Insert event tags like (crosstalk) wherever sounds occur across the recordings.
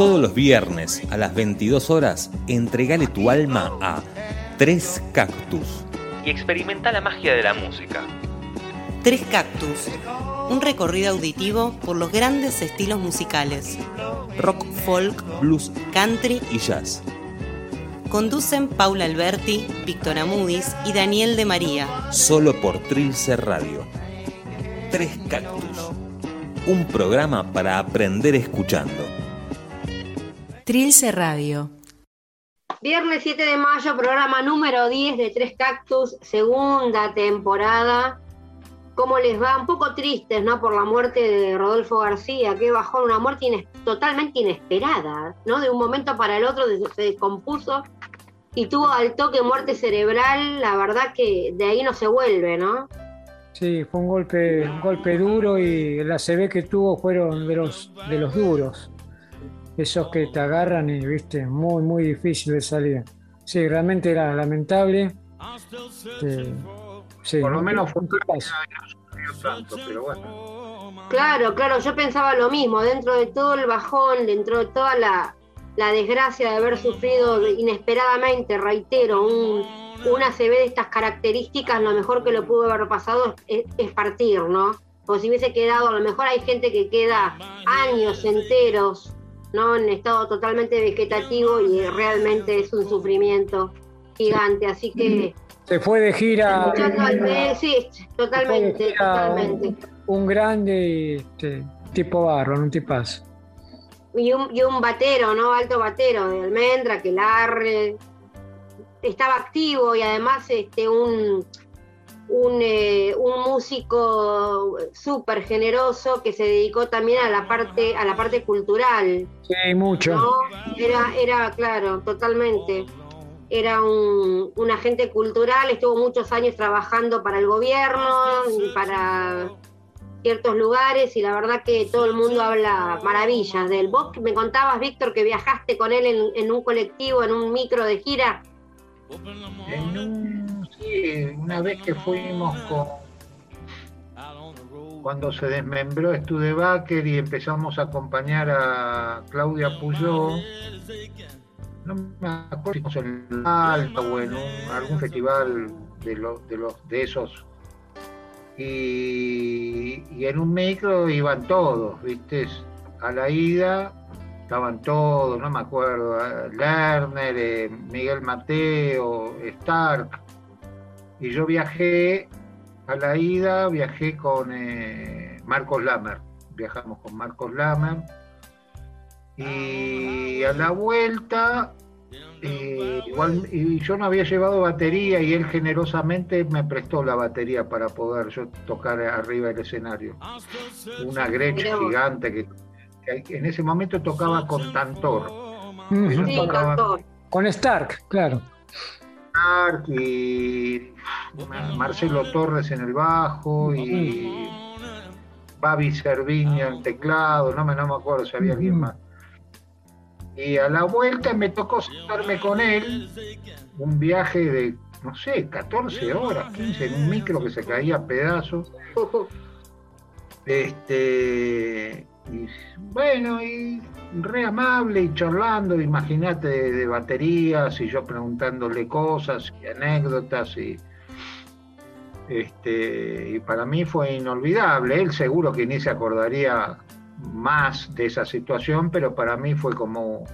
Todos los viernes a las 22 horas, entregale tu alma a Tres Cactus y experimenta la magia de la música. Tres Cactus, un recorrido auditivo por los grandes estilos musicales. Rock, folk, Blues country. y jazz. Conducen Paula Alberti, Víctor Amudis y Daniel de María. Solo por Trilce Radio. Tres Cactus. Un programa para aprender escuchando. Trilce Radio. Viernes 7 de mayo, programa número 10 de Tres Cactus, segunda temporada. ¿Cómo les va? Un poco tristes, ¿no? Por la muerte de Rodolfo García, que bajó una muerte ines- totalmente inesperada, ¿no? De un momento para el otro se descompuso y tuvo al toque muerte cerebral. La verdad que de ahí no se vuelve, ¿no? Sí, fue un golpe, un golpe duro y el ACV que tuvo fueron de los, de los duros. Esos que te agarran y, viste, muy, muy difícil de salir. Sí, realmente era lamentable. Eh, sí, Por lo un- menos fue un tanto, pero bueno. Claro, claro, yo pensaba lo mismo, dentro de todo el bajón, dentro de toda la, la desgracia de haber sufrido inesperadamente, reitero, un, una ACV de estas características, lo mejor que le pudo haber pasado es, es partir, ¿no? Como si hubiese quedado, a lo mejor hay gente que queda años enteros, ¿no? En estado totalmente vegetativo y realmente es un sufrimiento gigante, así que... Se fue de gira al mes, sí, totalmente, gira totalmente. un grande este, tipo barro, un tipazo. y un, y un batero, ¿no? Alto batero de almendra, que larre. Estaba activo y además este, un, un, eh, un músico súper generoso que se dedicó también a la parte, a la parte cultural. Sí, mucho. ¿no? Era, era, claro, totalmente. Era un, un agente cultural, estuvo muchos años trabajando para el gobierno, para ciertos lugares, y la verdad que todo el mundo habla maravillas de él. Vos me contabas, Víctor, que viajaste con él en, en un colectivo, en un micro de gira. En un- sí, una vez que fuimos con. Cuando se desmembró Studebaker y empezamos a acompañar a Claudia Puyó, no me acuerdo si fuimos en el Alto o en algún festival de, los de, los, de esos. Y, y en un micro iban todos, ¿viste? A la ida estaban todos, no me acuerdo, eh, Lerner, eh, Miguel Mateo, Stark. Y yo viajé a la ida, viajé con eh, Marcos Lamer. Viajamos con Marcos Lamer. Y a la vuelta, eh, igual, y yo no había llevado batería y él generosamente me prestó la batería para poder yo tocar arriba del escenario. Una vos. gigante que en ese momento tocaba con Tantor. Sí, tocaba-. Con Stark, claro. Stark y Marcelo Torres en el bajo y Babi Cerviño en teclado, no me, no me acuerdo si había alguien más. Y a la vuelta me tocó sentarme con él, un viaje de, no sé, 14 horas, 15, en un micro que se caía a pedazos. (laughs) Este, y bueno, y re amable y charlando, imagínate, de, de baterías y yo preguntándole cosas y anécdotas y este, y para mí fue inolvidable. Él seguro que ni se acordaría más de esa situación, pero para mí fue como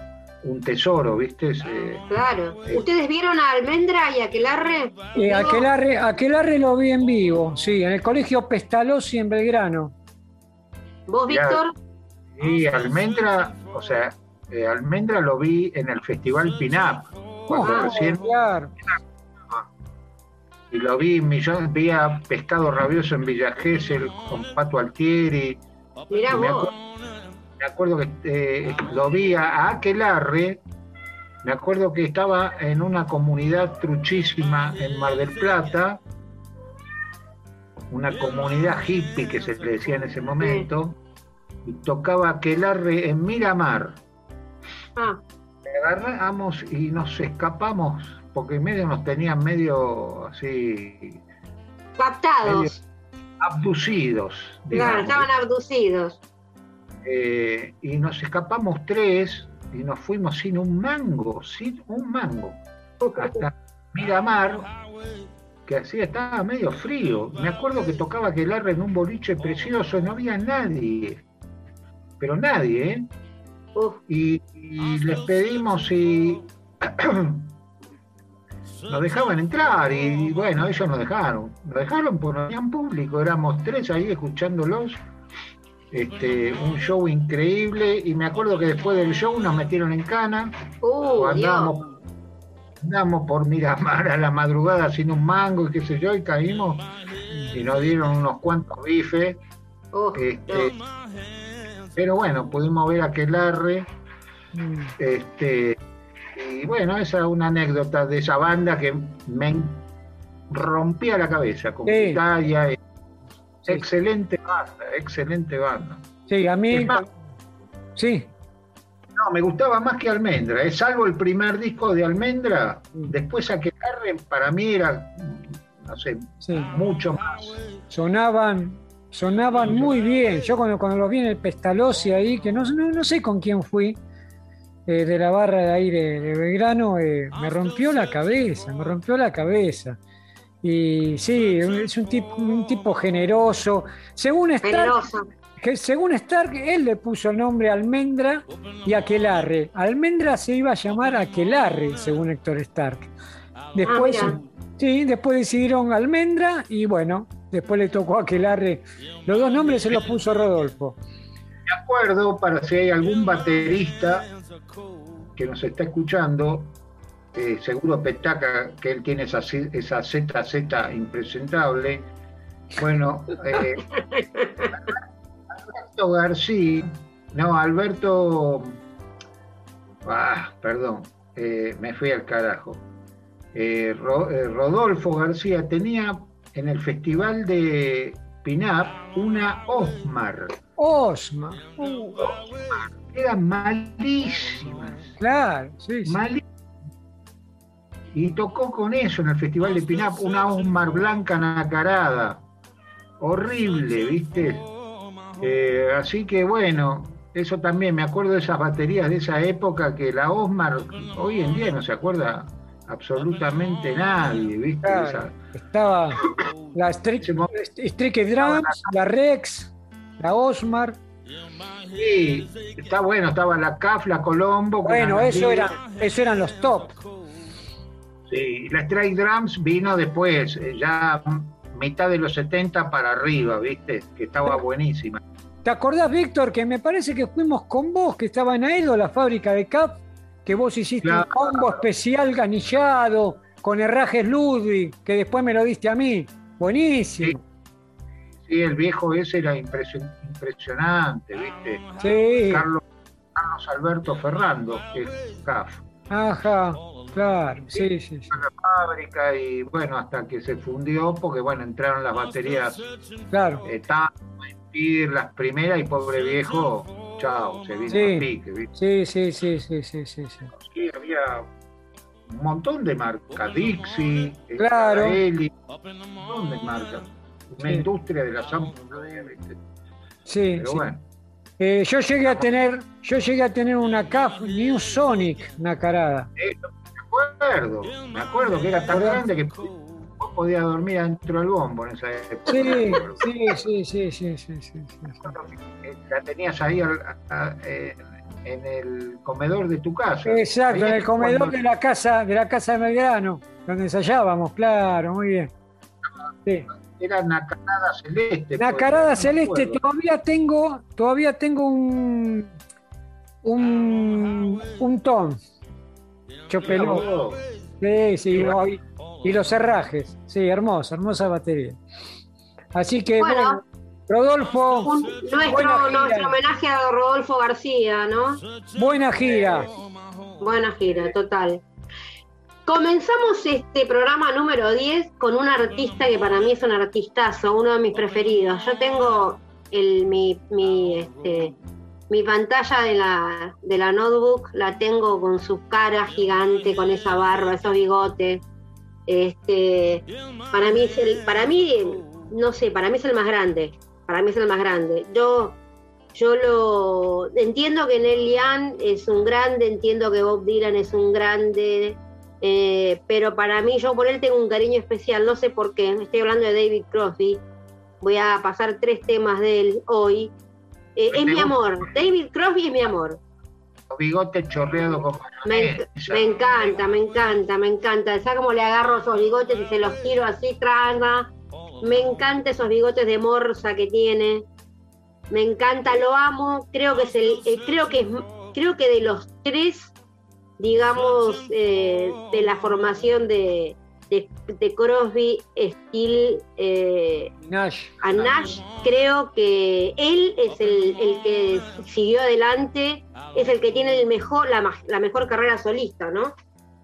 un tesoro, ¿viste? Se- Claro. ¿Ustedes vieron a Almendra y a Aquelarre? Eh, Aquelarre, Aquelarre lo vi en vivo, sí, en el colegio Pestalozzi en Belgrano. ¿Vos, Ya. Víctor? Y Almendra, o sea, eh, Almendra lo vi en el Festival Pinap, cuando Oh, recién claro. y lo vi millón, vi a Pescado Rabioso en Villa Gesell con Pato Altieri. Mirá me, vos. acu- me acuerdo que eh, lo vi a Aquelarre, me acuerdo que estaba en una comunidad truchísima en Mar del Plata, una comunidad hippie que se le decía en ese momento, y tocaba Aquelarre en Miramar. Ah, agarramos y nos escapamos, porque medio nos tenían medio así captados. abducidos. Claro, estaban abducidos. Eh, y nos escapamos tres y nos fuimos sin un mango, sin un mango, hasta Miramar, que así estaba medio frío. Me acuerdo que tocaba Aquelarre en un boliche precioso, no había nadie, pero nadie, ¿eh? Y, les pedimos si (clears throat) nos dejaban entrar y bueno, ellos nos dejaron. Nos dejaron porque no habían público, éramos tres ahí escuchándolos. Este, un show increíble y me acuerdo que después del show nos metieron en cana. Uh, andamos, andamos, por Miramar a la madrugada sin un mango y qué sé yo y caímos y nos dieron unos cuantos bifes. Este, pero bueno, pudimos ver a Quelarre. Mm. Este, y bueno, esa es una anécdota de esa banda que me rompía la cabeza con Italia. Excelente banda, excelente banda. Sí, a mí. sí. No, me gustaba más que Almendra, es salvo el primer disco de Almendra, después a que para mí era, no sé, mucho más. Sonaban, sonaban muy bien. Yo cuando, cuando los vi en el Pestalozzi ahí, que no, no, sé con quién fui, eh, de la barra de ahí de, Belgrano, eh, me rompió la cabeza, me rompió la cabeza. Y sí, es un tipo, un tipo generoso. Según Stark, que según Stark, él le puso el nombre Almendra y Aquelarre. Almendra se iba a llamar Aquelarre, según Héctor Stark. Después, ah, sí, después decidieron Almendra y bueno, después le tocó Aquelarre. Los dos nombres se los puso Rodolfo. De acuerdo, para si hay algún baterista que nos está escuchando, eh, seguro Petaca, que él tiene esa, esa ZZ impresentable. Bueno, eh, (laughs) Alberto García, no, Alberto, ah, perdón, eh, me fui al carajo. Rodolfo García tenía en el festival de Pinap una Osmar. Osmar. Osmar. Eran malísimas. Claro, sí, sí. Malísimas y tocó con eso en el Festival de Pinap, una Osmar blanca nacarada. Horrible, ¿viste? Eh, así que bueno, eso también, me acuerdo de esas baterías de esa época que la Osmar, hoy en día no se acuerda absolutamente nadie, ¿viste? Estaba la Striker Drums, la Rex, la Osmar. Sí, está bueno, estaba la CAF, la Colombo. Bueno, eso, era, eso eran los top. Sí, la Strike Drums vino después, eh, ya mitad de los 70 para arriba, ¿viste? Que estaba buenísima. ¿Te acordás, Víctor, que me parece que fuimos con vos, que estaba en Aedo, la fábrica de CAP, que vos hiciste un combo especial ganillado con herrajes Ludwig, que después me lo diste a mí? Buenísimo. Sí, el viejo ese era impresionante, ¿viste? Sí. Carlos, Carlos Alberto Ferrando, que es CAF. Ajá. Claro, sí, sí, sí. la fábrica y bueno, hasta que se fundió, porque bueno, entraron las baterías. Claro. Eh, las primeras y pobre viejo, chao, se vino sí. a pique, ¿viste? Sí, sí, sí, sí, sí, sí, sí. había un montón de marcas, Dixie, claro. Eli, un montón de marcas. Una industria de la sample, Sí, Pero bueno. Eh, yo llegué a tener, yo llegué a tener una CAF New Sonic nacarada. Eso, me acuerdo, me acuerdo que era tan grande que vos podías dormir dentro del bombo en esa época. Sí, sí, sí, sí, sí, sí, La tenías ahí en el comedor de tu casa. Exacto, en el comedor de la casa de la casa de Belgrano, donde ensayábamos, claro, muy bien. Sí. Era Nacarada Celeste. Nacarada Celeste, todavía tengo, todavía tengo un un, un ton Chopeló. Sí, sí, y, los cerrajes. Sí, hermosa, hermosa batería. Así que, bueno, Rodolfo. nuestro, nuestro homenaje a Rodolfo García, ¿no? Buena gira. Buena gira, total. Comenzamos este programa número 10 con un artista que para mí es un artistazo, uno de mis preferidos. Yo tengo el, mi, mi, este, mi pantalla de la, de la notebook la tengo con su cara gigante, con esa barba, esos bigotes. Este, para mí es el, para mí, no sé, para mí es el más grande. Para mí es el más grande. Yo, Yo lo entiendo que Neil Young es un grande, entiendo que Bob Dylan es un grande, eh, pero para mí yo por él tengo un cariño especial, no sé por qué, estoy hablando de David Crosby, voy a pasar tres temas de él hoy. Eh, es mi amor, David Crosby es mi amor. Los bigotes chorreados con me, me, encanta, me encanta, me encanta. ¿Sabes cómo le agarro esos bigotes y se los tiro así, trana? Me encanta esos bigotes de morsa que tiene me encanta, lo amo, creo que es el, eh, creo que es, creo que de los tres, digamos, eh, de la formación de, de, Crosby, Steel eh, Nash. a Nash, creo que él es el, el, que siguió adelante, es el que tiene el mejor, la, la mejor carrera solista, ¿no?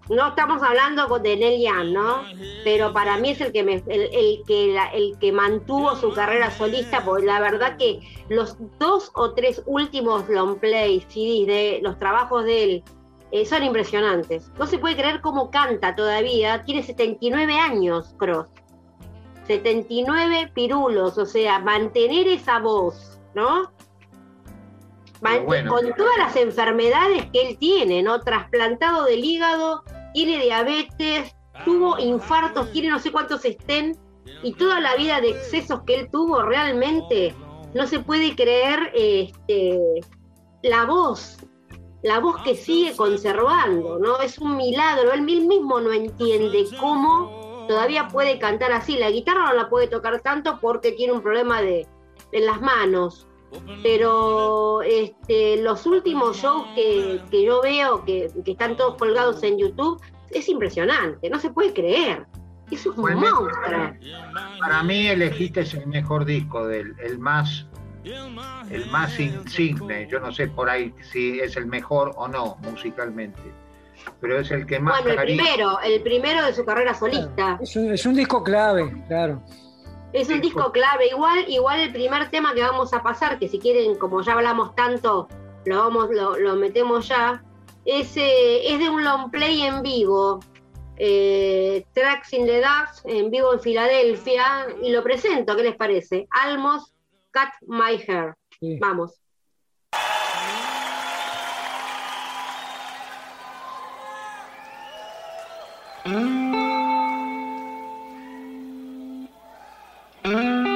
no estamos hablando de Neil Young, ¿no? Pero para mí es el que el, que el que mantuvo su carrera solista, porque la verdad que los dos o tres últimos long play CDs de los trabajos de él eh, son impresionantes. No se puede creer cómo canta todavía. Tiene 79 años, Cross. 79 pirulos, o sea, mantener esa voz, ¿no? con todas las enfermedades que él tiene, ¿no? Trasplantado del hígado, tiene diabetes, tuvo infartos, tiene no sé cuántos estén, y toda la vida de excesos que él tuvo, realmente no se puede creer este, la voz, la voz que sigue conservando, ¿no? Es un milagro, él mismo no entiende cómo todavía puede cantar así. La guitarra no la puede tocar tanto porque tiene un problema de, en las manos, pero este, los últimos shows que, yo veo, que, están todos colgados en YouTube, es impresionante, no se puede creer. Eso es un monstruo. Para mí elegiste el mejor disco del el más el más insigne, yo no sé por ahí si es el mejor o no musicalmente, pero es el que más Bueno, el primero, el primero de su carrera solista. Es un, es un disco clave, claro. Es un disco clave, igual, igual el primer tema que vamos a pasar, que si quieren, como ya hablamos tanto, lo vamos, lo, metemos ya, es, es de un long play en vivo, eh, Tracks in the Ducks, en vivo en Filadelfia, y lo presento, ¿qué les parece? Almost Cut My Hair. Sí. Vamos. Ah. Ah.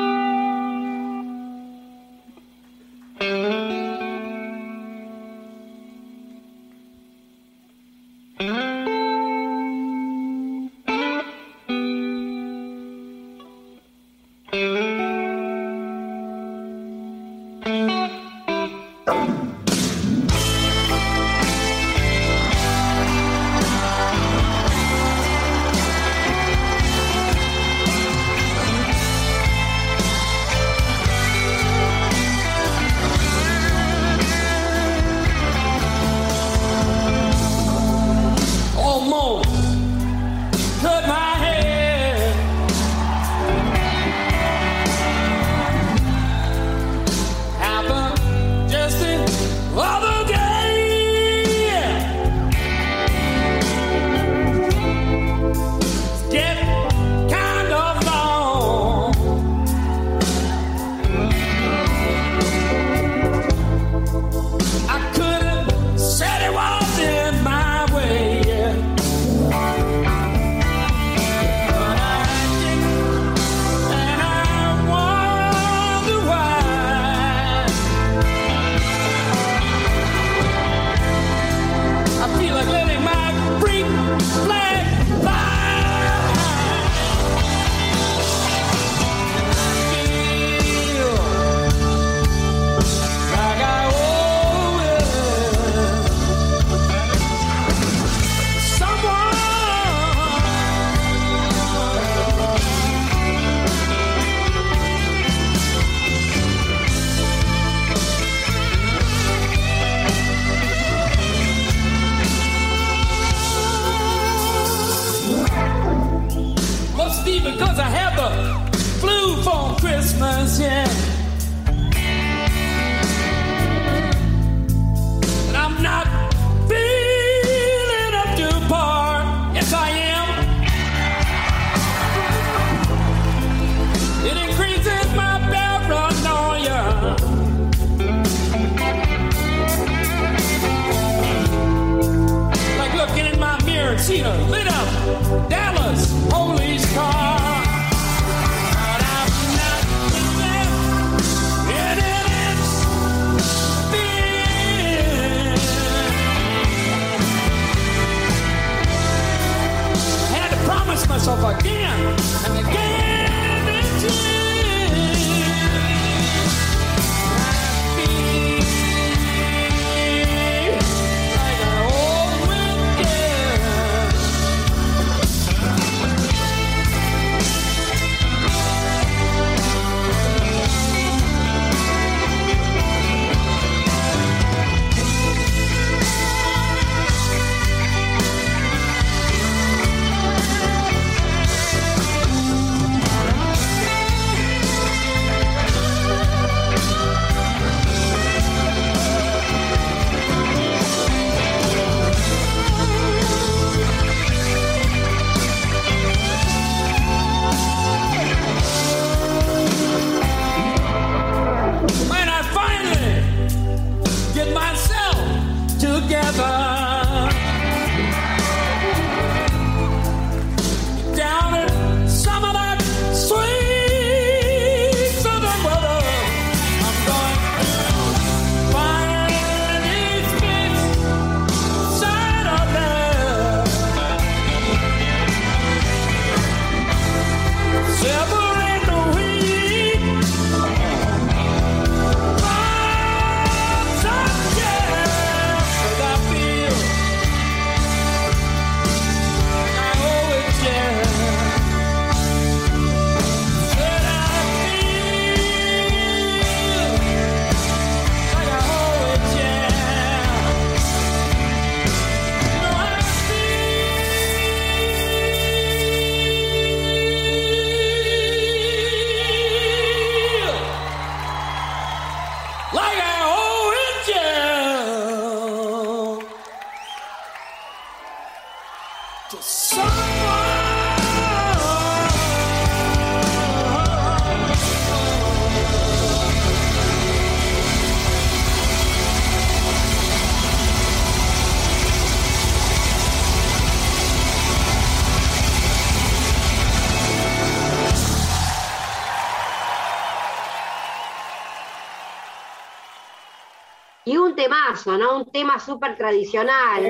Un temazo, ¿no? Un tema súper tradicional.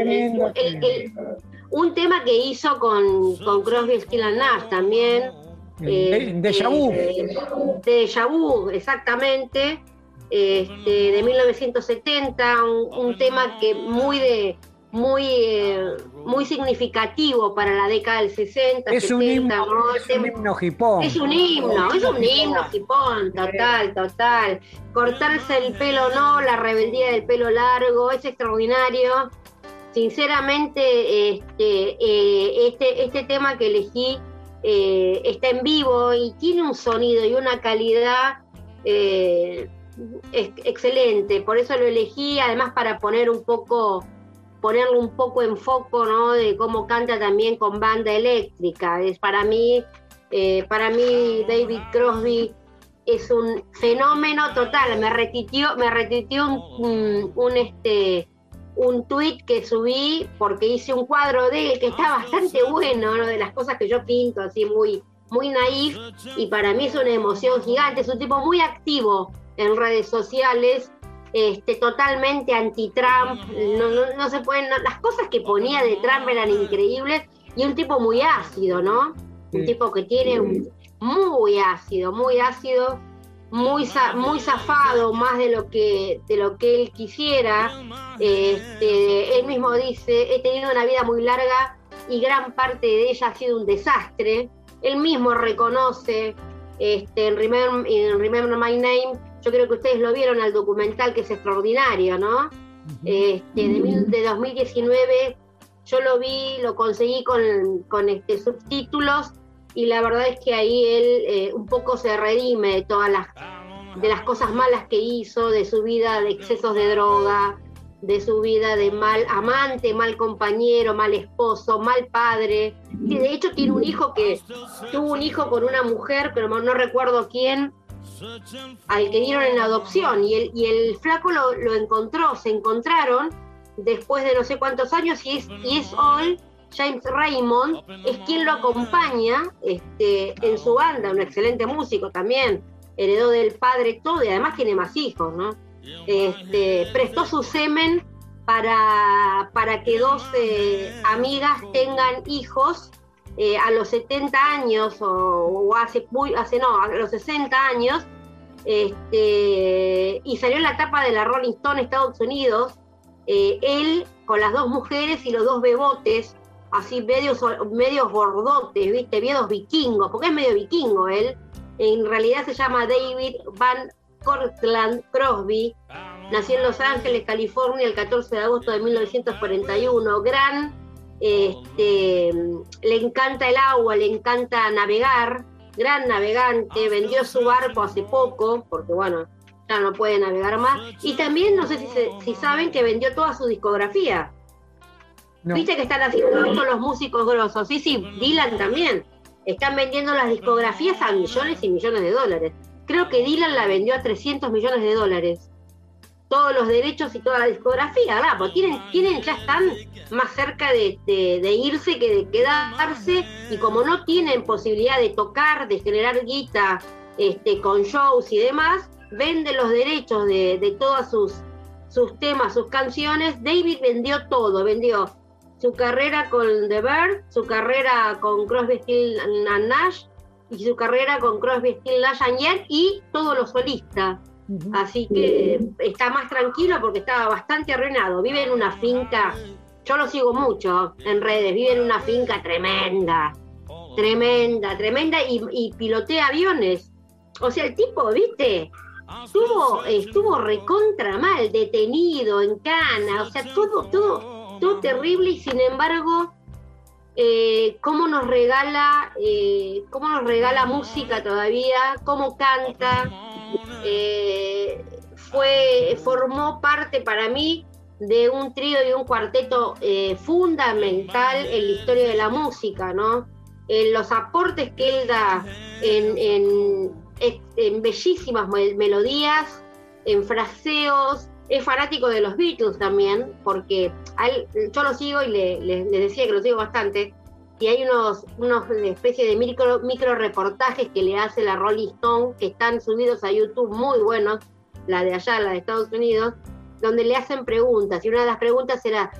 El- el- un tema que hizo con, con Crosby, Still and Nash también. De- eh, de Deja vu, exactamente. Este, de 1970, un, un tema que muy de muy eh, muy significativo para la década del 60, Es un 70, himno, ¿no? es un himno hipón. Es un himno, es un himno, Jipón, total, total. Cortarse el pelo no, la rebeldía del pelo largo, es extraordinario. Sinceramente, este, eh, este, este tema que elegí eh, está en vivo y tiene un sonido y una calidad eh, ex- excelente. Por eso lo elegí, además para poner un poco ponerle un poco en foco, ¿no? De cómo canta también con banda eléctrica. Es para mí, eh, para mí David Crosby es un fenómeno total. Me retuiteó, me retuiteó un, un, un, este un tweet que subí porque hice un cuadro de él que está bastante bueno, ¿no? de las cosas que yo pinto, así muy, muy naif, y para mí es una emoción gigante. Es un tipo muy activo en redes sociales, este, totalmente anti-Trump, no, no, no se pueden, no- las cosas que ponía de Trump eran increíbles, y un tipo muy ácido, ¿no? Un tipo que tiene un- muy ácido, muy ácido, muy, muy zafado, más de lo que, de lo que él quisiera. Este, él mismo dice, he tenido una vida muy larga y gran parte de ella ha sido un desastre. Él mismo reconoce este, en, Remember, en Remember My Name, yo creo que ustedes lo vieron al documental que es extraordinario, ¿no? Este, de, mil- de 2019 yo lo vi, lo conseguí con, con este, subtítulos y la verdad es que ahí él eh, un poco se redime de todas las, de las cosas malas que hizo, de su vida de excesos de droga, de su vida de mal amante, mal compañero, mal esposo, mal padre. Y de hecho tiene un hijo que tuvo un hijo con una mujer, pero no recuerdo quién, al que dieron en adopción. Y el, y el flaco lo, encontró, se encontraron después de no sé cuántos años y es, hoy James Raymond, es quien lo acompaña este, en su banda, un excelente músico también, heredó del padre todo y además tiene más hijos, ¿no? Este, prestó su semen para, para que dos amigas tengan hijos eh, a los 70 años o, hace, hace, no, a los 60 años, este, y salió en la tapa de la Rolling Stone Estados Unidos, eh, él con las dos mujeres y los dos bebotes, así medios, medios gordotes, ¿viste? Medios vikingos, porque es medio vikingo él. En realidad se llama David Van Cortland Crosby. Nació en Los Ángeles, California, el 14 de agosto de 1941. Gran, este, le encanta el agua, le encanta navegar. Gran navegante, vendió su barco hace poco, porque bueno, ya no puede navegar más. Y también, no sé si, si saben que vendió toda su discografía. Viste que están haciendo esto los músicos grosos. Sí, sí, Dylan también. Están vendiendo las discografías a millones y millones de dólares. Creo que Dylan la vendió a 300 millones de dólares. Todos los derechos y toda la discografía, ¿verdad? Porque tienen, tienen, ya están más cerca de, irse que de quedarse. Y como no tienen posibilidad de tocar, de generar guita este, con shows y demás, venden los derechos de, todos sus, temas, sus canciones. David vendió todo, vendió su carrera con The Bird, su carrera con Crosby, Still Nash y su carrera con Crosby, Still Nash Young y todos los solistas. Así que está más tranquilo porque estaba bastante arruinado. Vive en una finca, yo lo sigo mucho en redes, vive en una finca tremenda, tremenda, tremenda y, pilotea aviones. O sea, el tipo, viste, estuvo, estuvo recontra mal, detenido en cana, o sea, todo, todo todo terrible y sin embargo, eh, cómo nos regala, eh, cómo nos regala música todavía, cómo canta, eh, fue, formó parte para mí de un trío y un cuarteto fundamental en la historia de la música, ¿no? En los aportes que él da en, bellísimas melodías, en fraseos, es fanático de los Beatles también, porque yo lo sigo y le, decía que lo sigo bastante, y hay unos, unos especie de micro, micro reportajes que le hace la Rolling Stone, que están subidos a YouTube muy buenos, la de allá, la de Estados Unidos, donde le hacen preguntas, y una de las preguntas era,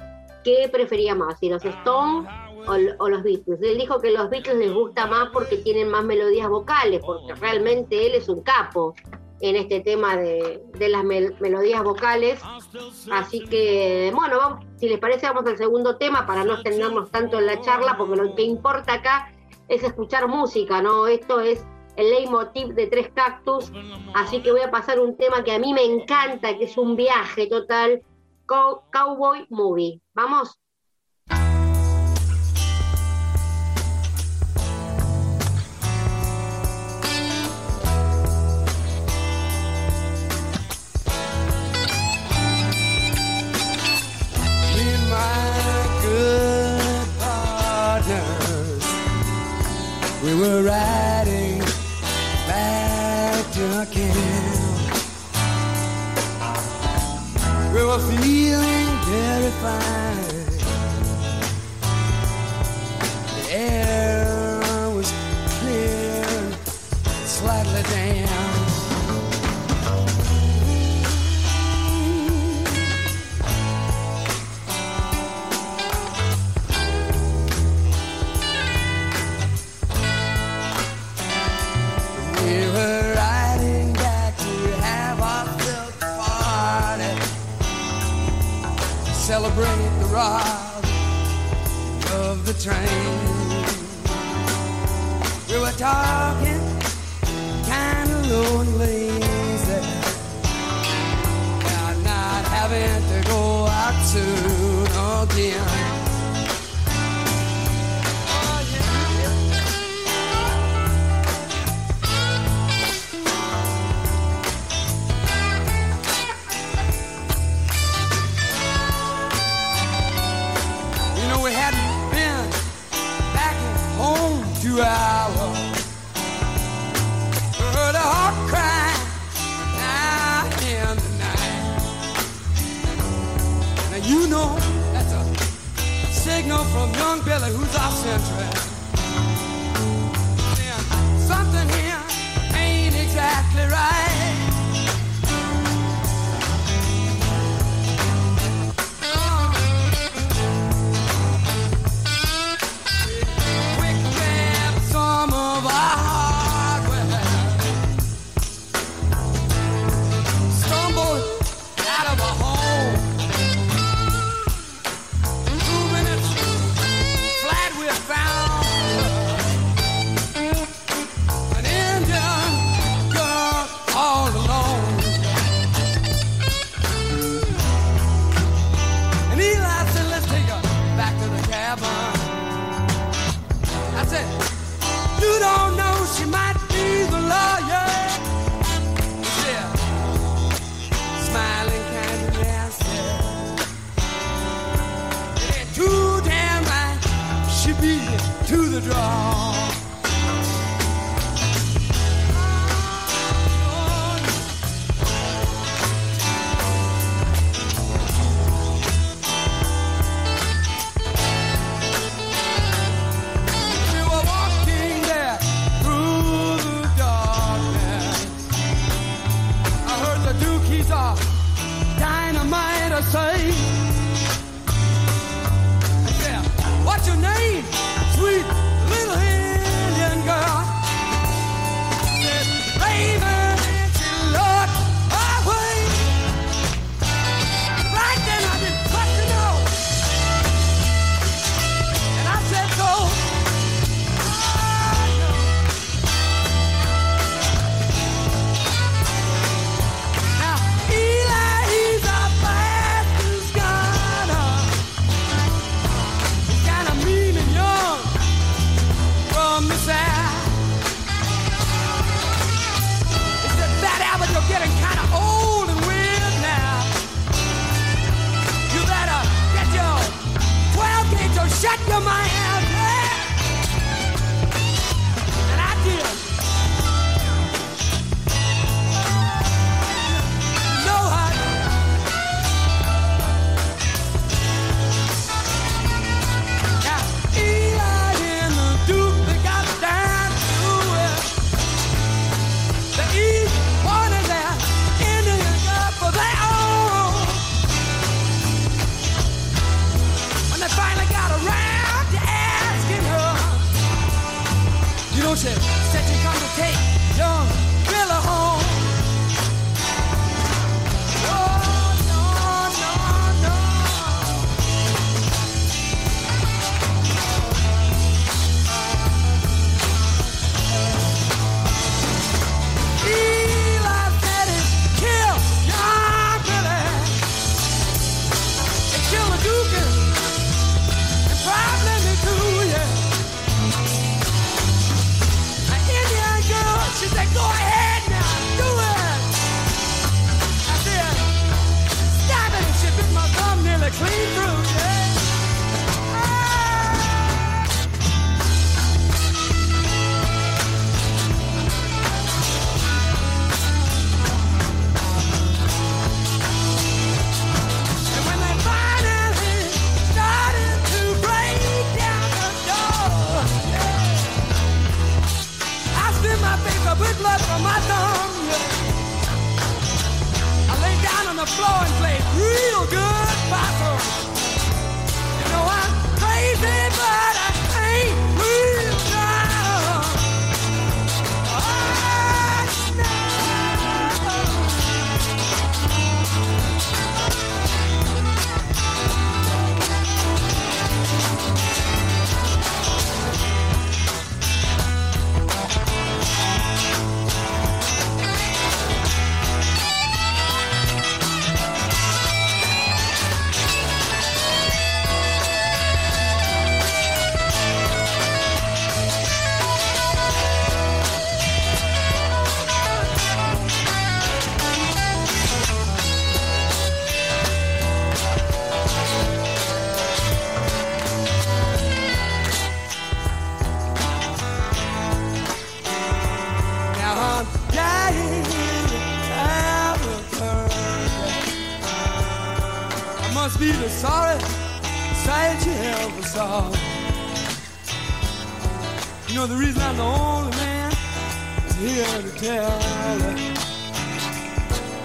¿qué prefería más, si los Stones o, o, los Beatles? Él dijo que los Beatles les gusta más porque tienen más melodías vocales, porque realmente él es un capo en este tema de, las melodías vocales. Así que, bueno, si les parece, vamos al segundo tema para no extendernos tanto en la charla, porque lo que importa acá es escuchar música, ¿no? Esto es el leitmotiv de Tres Cactus, así que voy a pasar un tema que a mí me encanta, que es un viaje total, Cowboy Movie. ¿Vamos?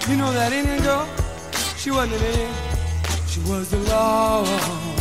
You know that Indian girl, she wasn't an Indian, she was the law.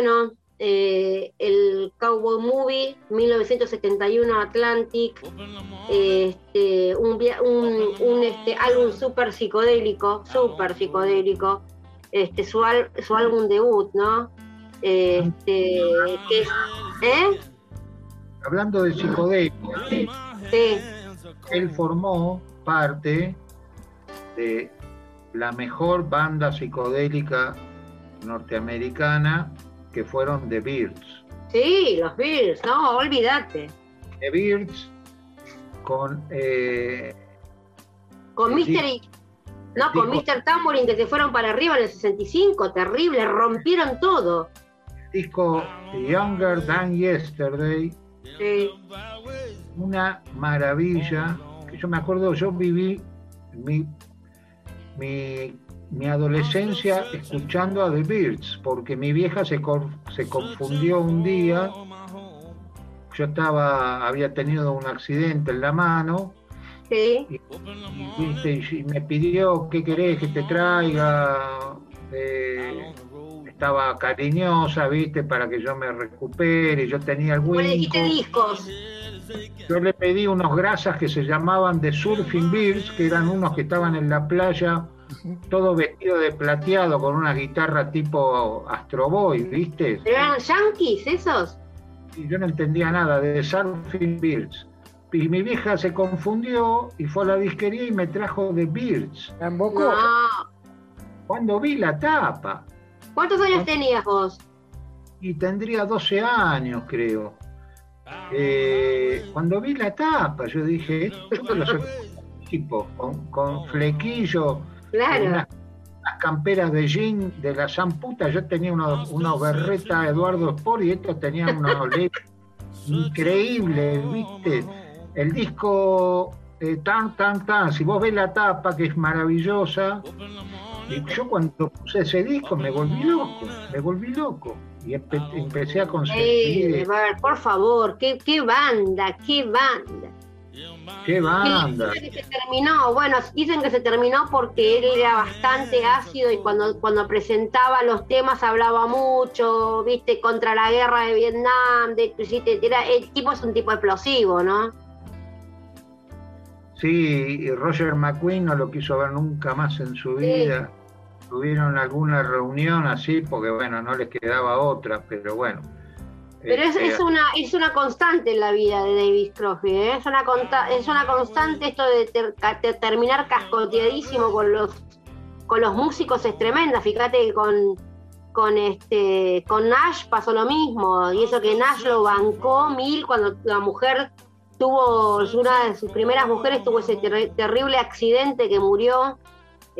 Bueno, eh, el Cowboy Movie, 1971 Atlantic, este, un, un, un, este, álbum súper psicodélico, súper psicodélico, este, su, al- su álbum debut, ¿no? Este, que es- ¿eh? Hablando de psicodelia, Sí, él formó parte de la mejor banda psicodélica norteamericana que fueron The Beards. sí, los Beatles, no, olvídate. The Beards con eh, Con. Mr. no, con Dijo- Mr. Tambourine que se fueron para arriba en el 65, terrible, rompieron todo. el disco Younger Than Yesterday, Sí. una maravilla, que yo me acuerdo, yo viví mi, mi, mi adolescencia escuchando a The Beards, porque mi vieja se, se confundió un día, yo estaba, había tenido un accidente en la mano, Sí, y, me pidió, ¿qué querés que te traiga? Eh, estaba cariñosa, ¿viste? Para que yo me recupere, yo tenía el ¿cuál dijiste Winco. discos? Yo le pedí unos grasas que se llamaban de Surfing Beers, que eran unos que estaban en la playa, todo vestido de plateado, con una guitarra tipo Astro Boy, ¿viste? ¿Eran yankees esos? Y yo no entendía nada de Surfing Beers. Y mi vieja se confundió y fue a la disquería y me trajo de Beards. ¿La embocó? No. Cuando vi la tapa, ¿Cuántos años tenías vos? y tendría 12 años, creo. Eh, cuando vi la tapa, yo dije, esto lo tipo, con, con flequillo, Claro. unas, unas camperas de jean de la zamputa, yo tenía unos, unos berreta Eduardo Sport y estos tenían unos (laughs) leds increíbles, ¿viste? El disco eh, tan, tan, tan, si vos ves la tapa que es maravillosa, y yo cuando puse ese disco me volví loco, me volví loco. Y empe- empecé a conseguir, Ey, a ver, por favor, qué, qué banda, qué banda. Qué banda. Que se terminó, bueno, dicen que se terminó porque él era bastante ácido y cuando, cuando presentaba los temas hablaba mucho, viste, contra la guerra de Vietnam, de, era- el tipo es un tipo explosivo, ¿no? Sí, y Roger McQueen no lo quiso ver nunca más en su Sí. vida. Tuvieron alguna reunión así, porque bueno, no les quedaba otra, pero bueno. Pero es, Este, es una es una constante en la vida de David Crosby, ¿eh? es una conta- es una constante esto de, ter- de terminar cascoteadísimo con los con los músicos es tremenda. Fíjate que con con este con Nash pasó lo mismo y eso que Nash lo bancó mil cuando la mujer tuvo una de sus primeras mujeres tuvo ese ter- terrible accidente que murió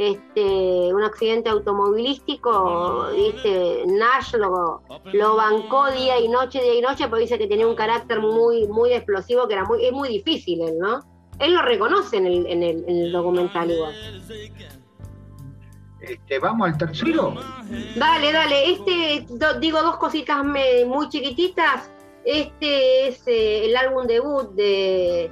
este, un accidente automovilístico, ¿viste? Nash lo, lo bancó día y noche, día y noche, porque dice que tenía un carácter muy, muy explosivo, que era muy, es muy difícil él, ¿no? Él lo reconoce en el, en el, en el documental igual. este, Vamos al tercero. Dale, dale, este, do- digo dos cositas me- muy chiquititas. Este es eh, el álbum debut de,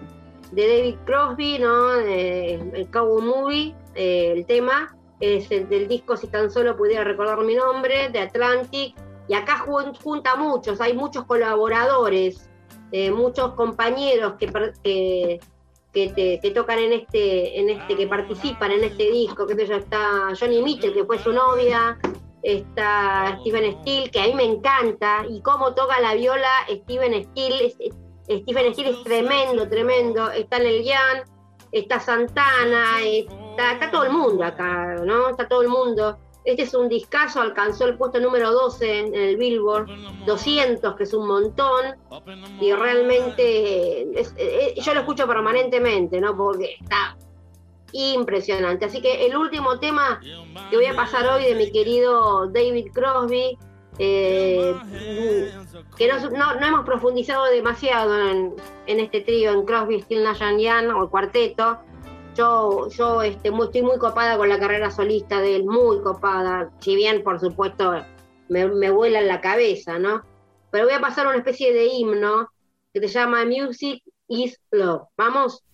de David Crosby, ¿no? el Cowboy Movie, eh, el tema, es el del disco Si tan solo pudiera recordar mi nombre, de Atlantic, y acá junta muchos, hay muchos colaboradores, eh, muchos compañeros que, que, tocan en este, en este, que participan en este disco, que está Johnny Mitchell, que fue su novia, está Steven Steele, que a mí me encanta, y cómo toca la viola Steven Steele, Stephen Steele es tremendo, tremendo, está en el Jan, está Santana, está, está todo el mundo acá, ¿no? Está todo el mundo. Este es un discazo, alcanzó el puesto número 12 en, el Billboard, 200, que es un montón, y realmente eh, yo lo escucho permanentemente, ¿no? Porque está impresionante. Así que el último tema que voy a pasar hoy de mi querido David Crosby, eh, que no, hemos profundizado demasiado en, este trío, en Crosby, Still Nash Young o el cuarteto, yo, yo este, estoy muy copada con la carrera solista de él, muy copada, si bien por supuesto me, me vuela en la cabeza, ¿no? Pero voy a pasar una especie de himno que se llama Music is Love. ¿Vamos?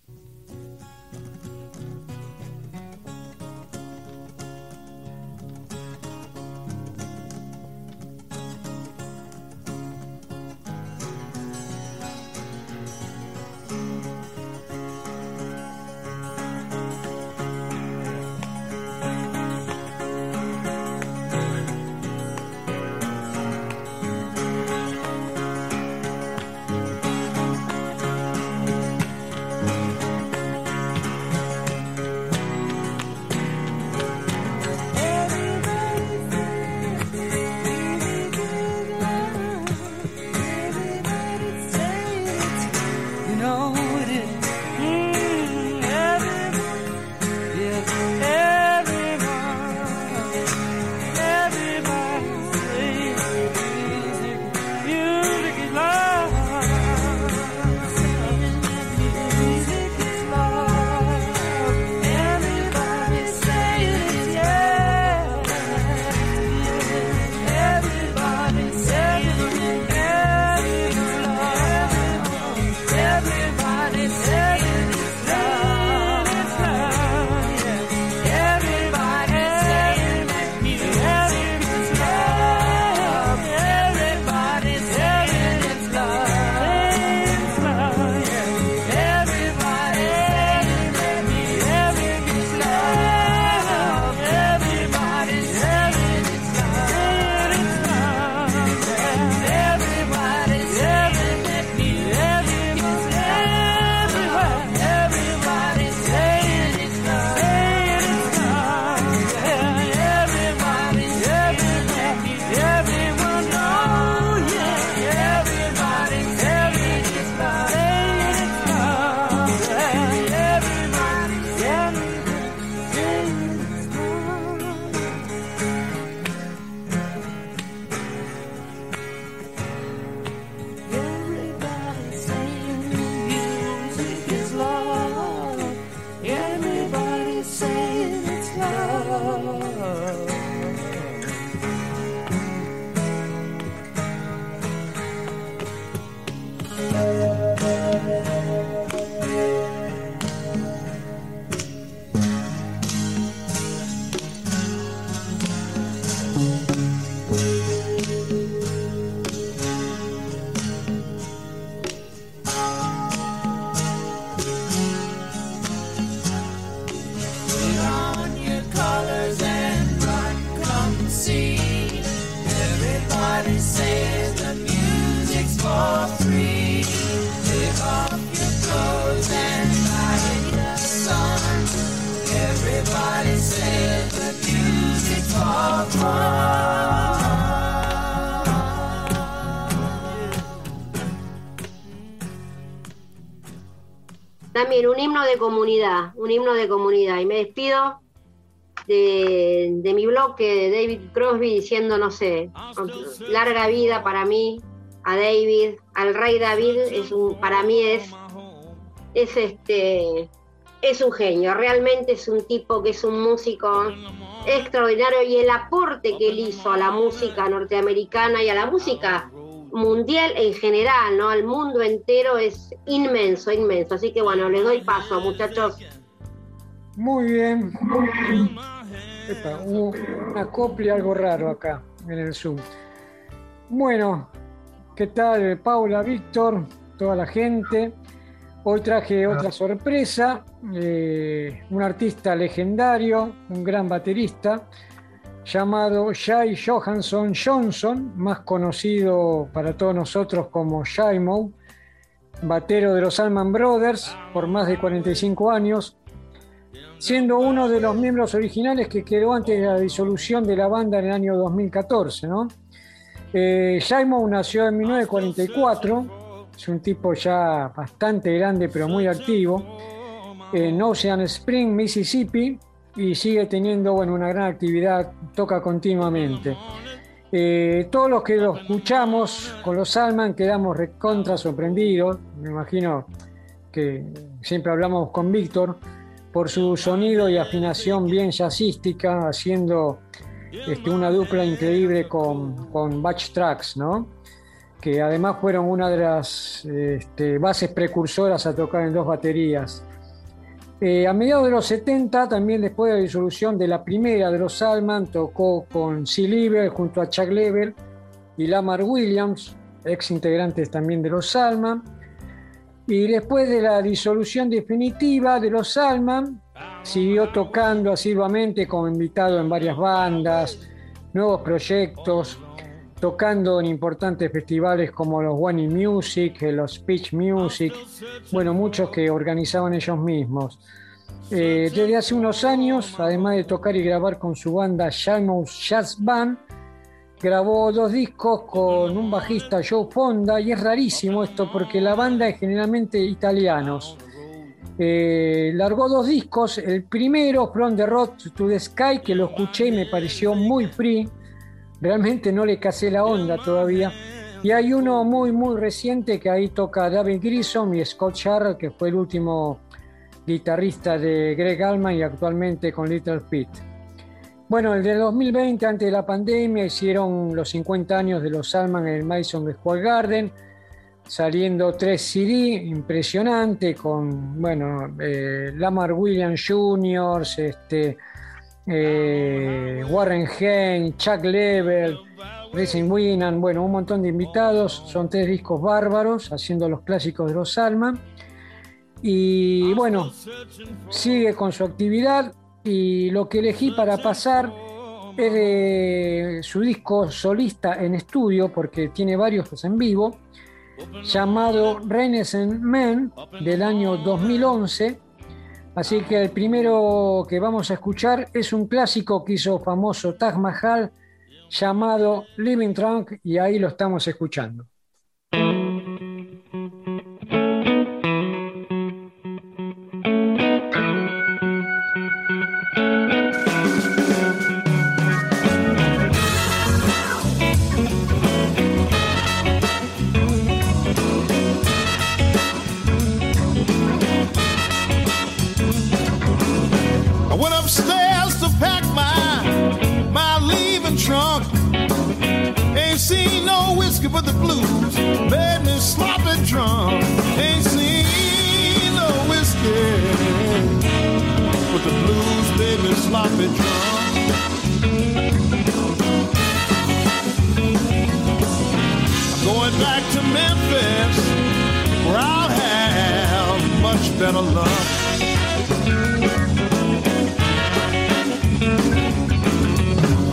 De comunidad, un himno de comunidad. Y me despido de, mi bloque de David Crosby diciendo, no sé, larga vida para mí, a David, al rey David, es un, para mí es, es este es un genio, realmente es un tipo que es un músico extraordinario y el aporte que él hizo a la música norteamericana y a la música mundial en general, ¿no? Al mundo entero es inmenso, inmenso. Así que bueno, les doy paso, muchachos. Muy bien. Epa, hubo una copia algo raro acá en el Zoom. Bueno, ¿qué tal Paula, Víctor, toda la gente? Hoy traje otra sorpresa, eh, un artista legendario, un gran baterista, llamado Jay Johansson Johnson, más conocido para todos nosotros como Shymo, batero de los Allman Brothers por más de 45 años, siendo uno de los miembros originales que quedó antes de la disolución de la banda en el año 2014. ¿no? Eh, nació en 1944, es un tipo ya bastante grande pero muy activo, en Ocean Spring, Mississippi, y sigue teniendo bueno, una gran actividad, toca continuamente. Eh, todos los que lo escuchamos con los Salman quedamos recontra sorprendidos, me imagino que siempre hablamos con Víctor, por su sonido y afinación bien jazzística, haciendo este, una dupla increíble con, con Batch Tracks, ¿no? que además fueron una de las este, bases precursoras a tocar en dos baterías. Eh, a mediados de los 70, también después de la disolución de la primera de los Salman, tocó con C. Lever junto a Chuck Lever y Lamar Williams, ex integrantes también de los Salman. Y después de la disolución definitiva de los Salman, siguió tocando asiduamente como invitado en varias bandas, nuevos proyectos, tocando en importantes festivales como los One Music, los Pitch Music, bueno, muchos que organizaban ellos mismos. Eh, desde hace unos años, además de tocar y grabar con su banda Shamous Jazz Band, grabó dos discos con un bajista Joe Fonda y es rarísimo esto porque la banda es generalmente italianos. Eh, largó dos discos, el primero From the Road to the Sky que lo escuché y me pareció muy free, realmente no le casé la onda todavía. Y hay uno muy, muy reciente que ahí toca David Grissom y Scott Sharrell, que fue el último guitarrista de Greg Allman y actualmente con Little Pete. Bueno, el de 2020, antes de la pandemia, hicieron los 50 años de los Allman en el Madison Square Garden, saliendo tres CD, impresionante, con, bueno, eh, Lamar Williams Jr., este, eh, Warren Haynes, Chuck Level, Racing Winnan, bueno, un montón de invitados. Son tres discos bárbaros haciendo los clásicos de los Salman. Y bueno, sigue con su actividad. Y lo que elegí para pasar es de su disco solista en estudio, porque tiene varios en vivo, llamado Renaissance Man del año 2011 Así que el primero que vamos a escuchar es un clásico que hizo famoso Taj Mahal llamado Living Trunk y ahí lo estamos escuchando. But the blues made me sloppy drunk. Ain't seen no whiskey, but the blues made me sloppy drunk. I'm going back to Memphis, where I'll have much better luck.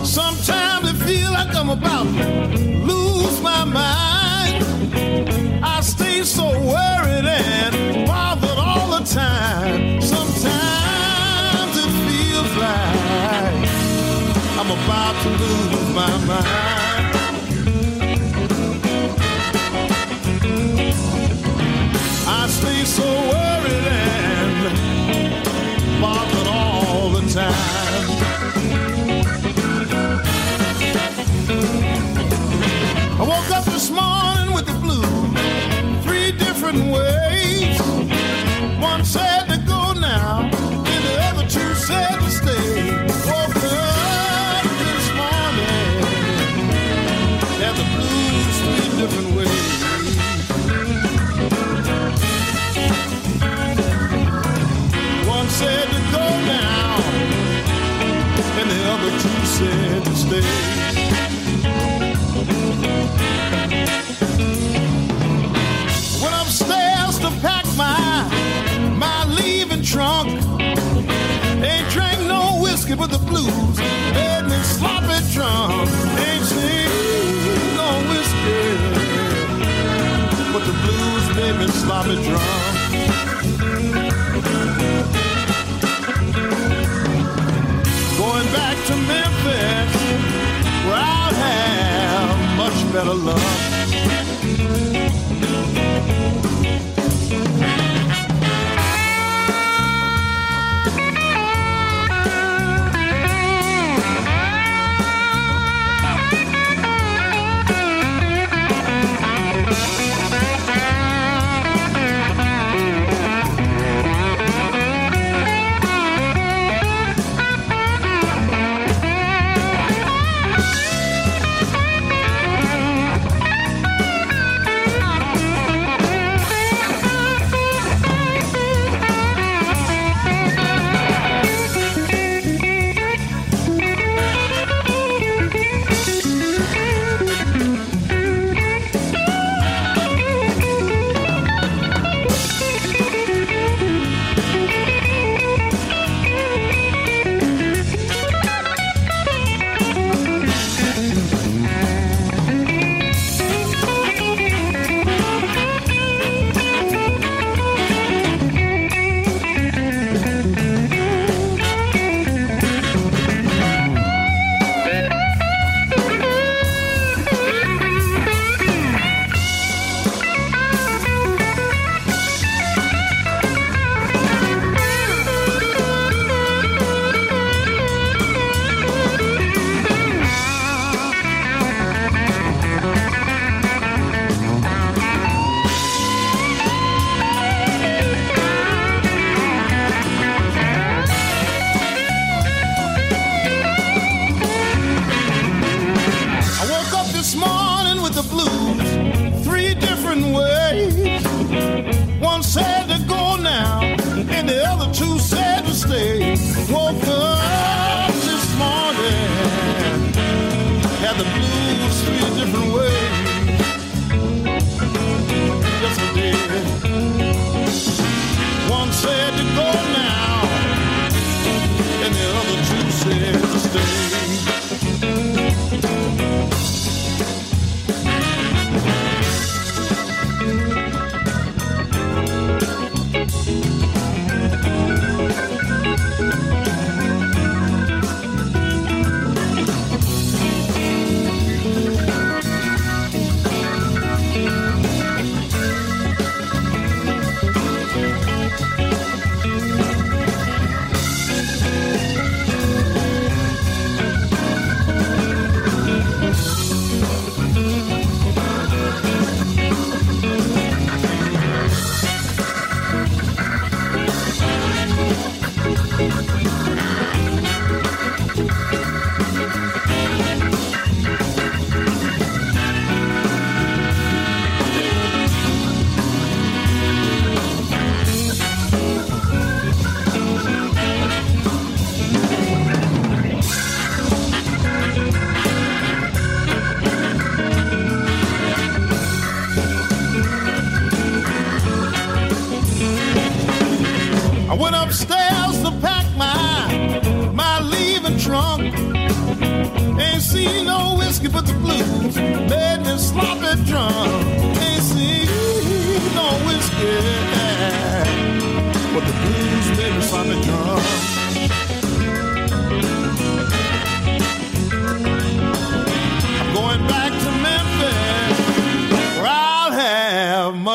Sometimes I feel like I'm about time. Sometimes it feels like I'm about to lose my mind. blues, made me sloppy drunk, ain't seen no whiskey. But the blues made me sloppy drunk. Going back to Memphis, where I'll have much better luck.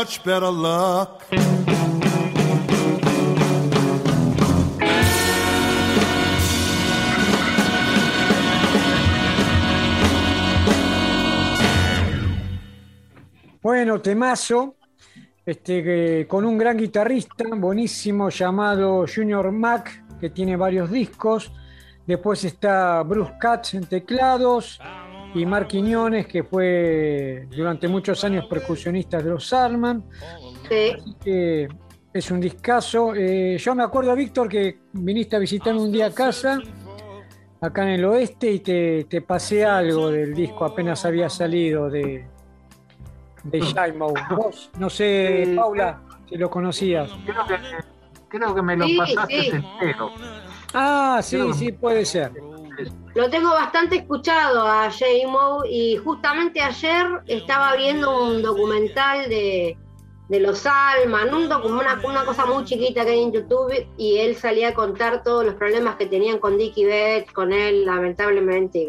much better luck. Bueno, temazo, este, con un gran guitarrista, buenísimo, llamado Junior Mac, que tiene varios discos. Después está Bruce Katz en teclados, y Mar Quiñones, que fue durante muchos años percusionista de los Salman. Sí. Así que es un discazo. Eh, yo me acuerdo, Víctor, que viniste a visitarme un día a casa, acá en el oeste, y te, te pasé algo del disco, apenas había salido de, de Shaimau. Vos, no sé, Paula, si lo conocías. Creo que, creo que me lo pasaste sí. entero. Ah, sí, sí, puede ser. Lo tengo bastante escuchado a J-Mo y justamente ayer estaba viendo un documental de, de los Alman, un una, una cosa muy chiquita que hay en YouTube y él salía a contar todos los problemas que tenían con Dickie Betts, con él, lamentablemente.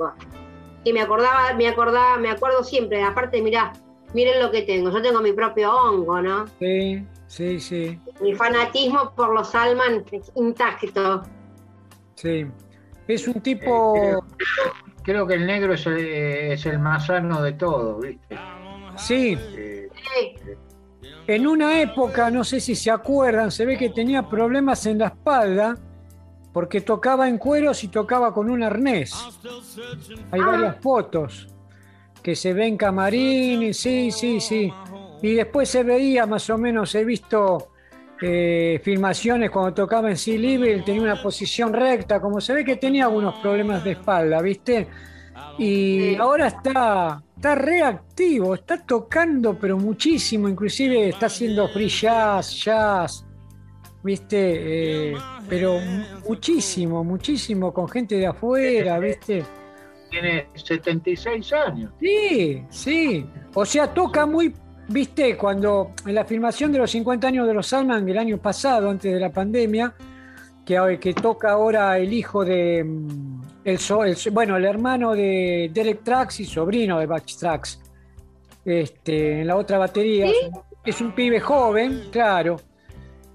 Y me acordaba, me acordaba, me acuerdo siempre, aparte, mirá, miren lo que tengo, yo tengo mi propio hongo, ¿no? Sí, sí, sí, Mi fanatismo por los Alman es intacto. sí. Es un tipo... Creo, creo que el negro es el, es el más sano de todos, ¿viste? Sí, Eh, En una época, no sé si se acuerdan, se ve que tenía problemas en la espalda porque tocaba en cueros y tocaba con un arnés. Hay varias fotos que se ven camarín, sí, sí, sí. Y después se veía más o menos, he visto eh, filmaciones cuando tocaba en Sea Libre, él tenía una posición recta, como se ve que tenía algunos problemas de espalda, ¿viste? Y Sí. ahora está, está reactivo, está tocando, pero muchísimo, inclusive está haciendo free jazz, jazz, ¿viste? Eh, pero muchísimo, muchísimo, con gente de afuera, ¿viste? tiene 76 años. Sí, sí. O sea, toca muy, viste, cuando en la filmación de los 50 años de los Salman del año pasado, antes de la pandemia, que, que toca ahora el hijo de, mm, el, el bueno, el hermano de Derek Trax y sobrino de Batch Trax, este, en la otra batería. Es un pibe joven, claro.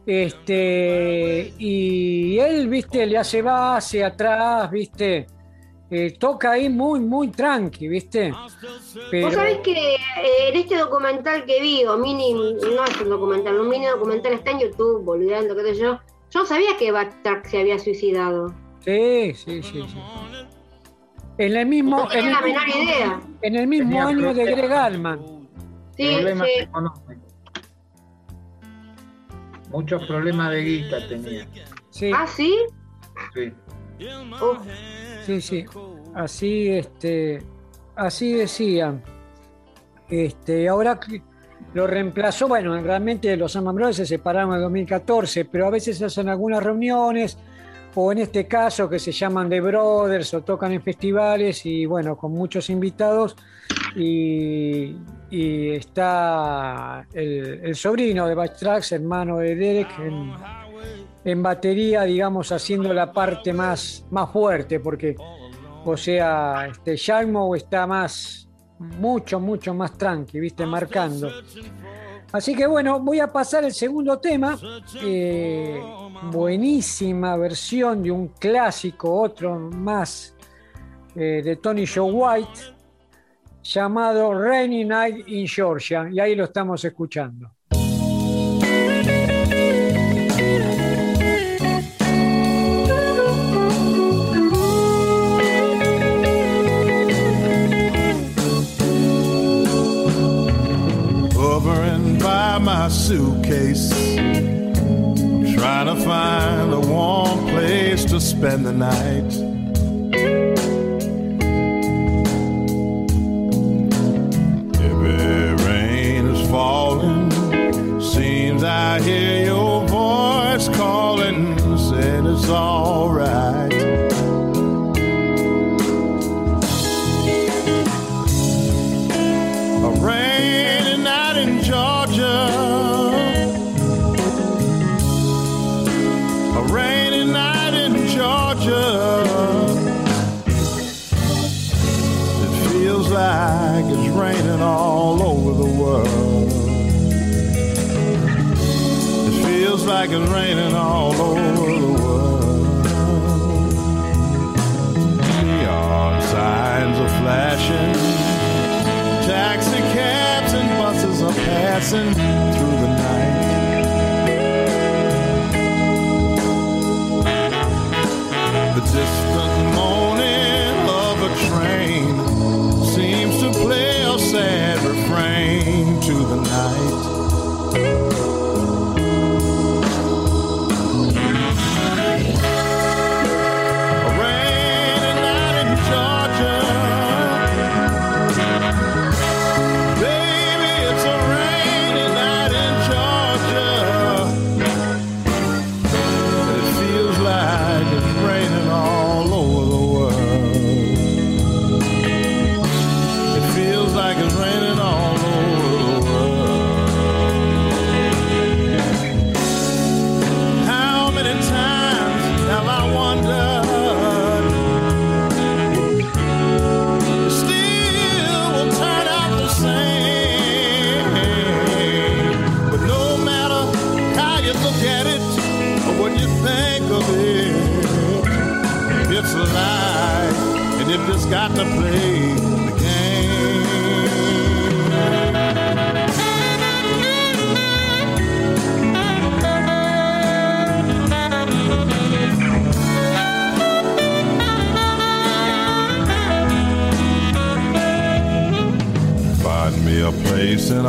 Este, y él, viste, le hace base atrás, viste. Eh, toca ahí muy, muy tranqui, ¿viste? Pero, Vos sabés que eh, en este documental que vi, o mini, no es un documental, un mini documental está en YouTube, olvidando, qué sé yo. Yo no sabía que Backtrack se había suicidado. sí, sí, sí, sí. En el mismo, No en el, la menor idea. en el mismo Tenía año de. Greg Allman. Sí, problemas sí. económicos. Muchos problemas de guita tenía. Sí, Ah, sí. Sí. Uf, sí, sí. Así, este, así decían. Este, ahora lo reemplazó, bueno, realmente los Allman Brothers se separaron en 2014, pero a veces hacen algunas reuniones, o en este caso que se llaman The Brothers, o tocan en festivales, y bueno, con muchos invitados, y, y está el, sobrino de Bach Trax, hermano de Derek, en batería, digamos, haciendo la parte más, más fuerte, porque, o sea, este, Shagmo está más, mucho, mucho más tranqui, viste, marcando. Así que bueno, voy a pasar el segundo tema. eh, buenísima versión de un clásico, otro más eh, de Tony Joe White, llamado Rainy Night in Georgia. Y ahí lo estamos escuchando. By my suitcase, trying to find a warm place to spend the night. Like it's raining all over the world. Neon signs are flashing. Taxi cabs and buses are passing through the night. The distant moaning of a train seems to play a sad refrain to the night.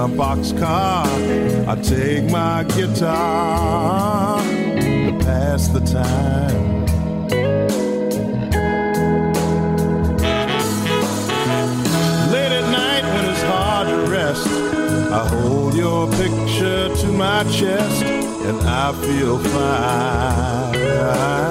A boxcar. I take my guitar to pass the time. Late at night when it's hard to rest, I hold your picture to my chest and I feel fine.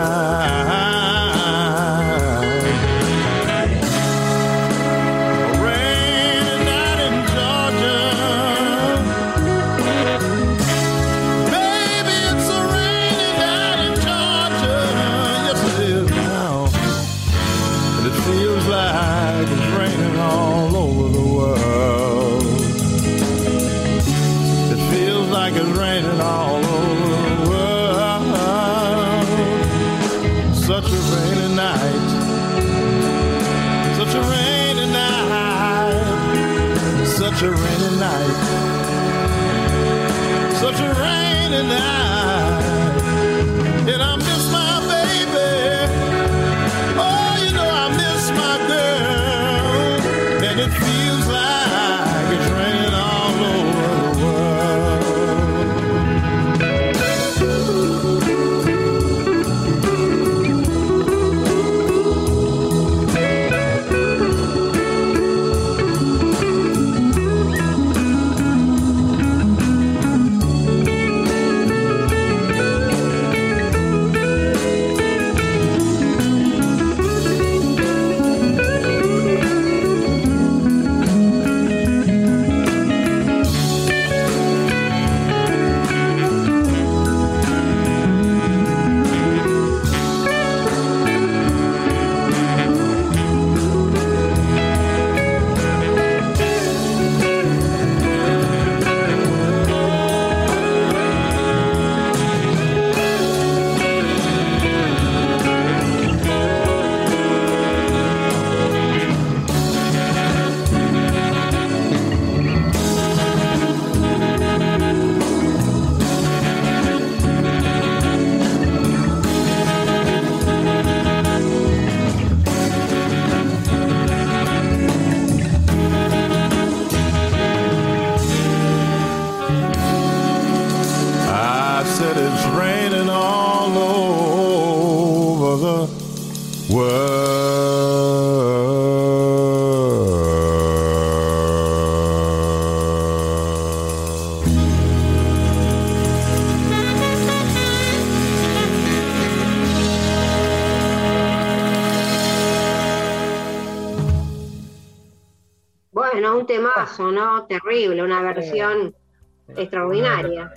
Terrible, una versión extraordinaria.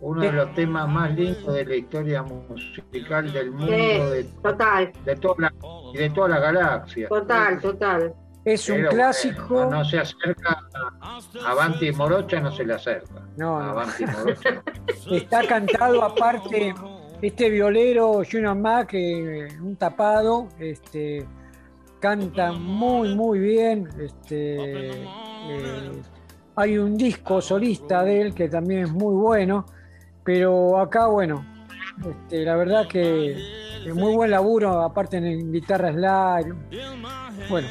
Uno de los temas más lindos de la historia musical del mundo, de, total, de toda la, y de toda la galaxia. total, total. Es un Pero clásico. bueno, no se acerca a Avanti Morocha, no se le acerca. No, no. Avanti Morocha. (laughs) Está cantado aparte este violero Junior Mac, eh, un tapado, este, canta muy muy bien. Este, eh, hay un disco solista de él que también es muy bueno, pero acá bueno, este, la verdad que es muy buen laburo, aparte en guitarra slide. Bueno,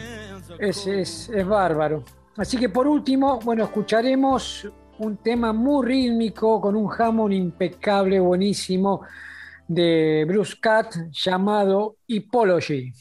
es, es, es bárbaro. Así que por último, bueno, escucharemos un tema muy rítmico con un Hammond impecable, buenísimo, de Bruce Cat llamado Hipology.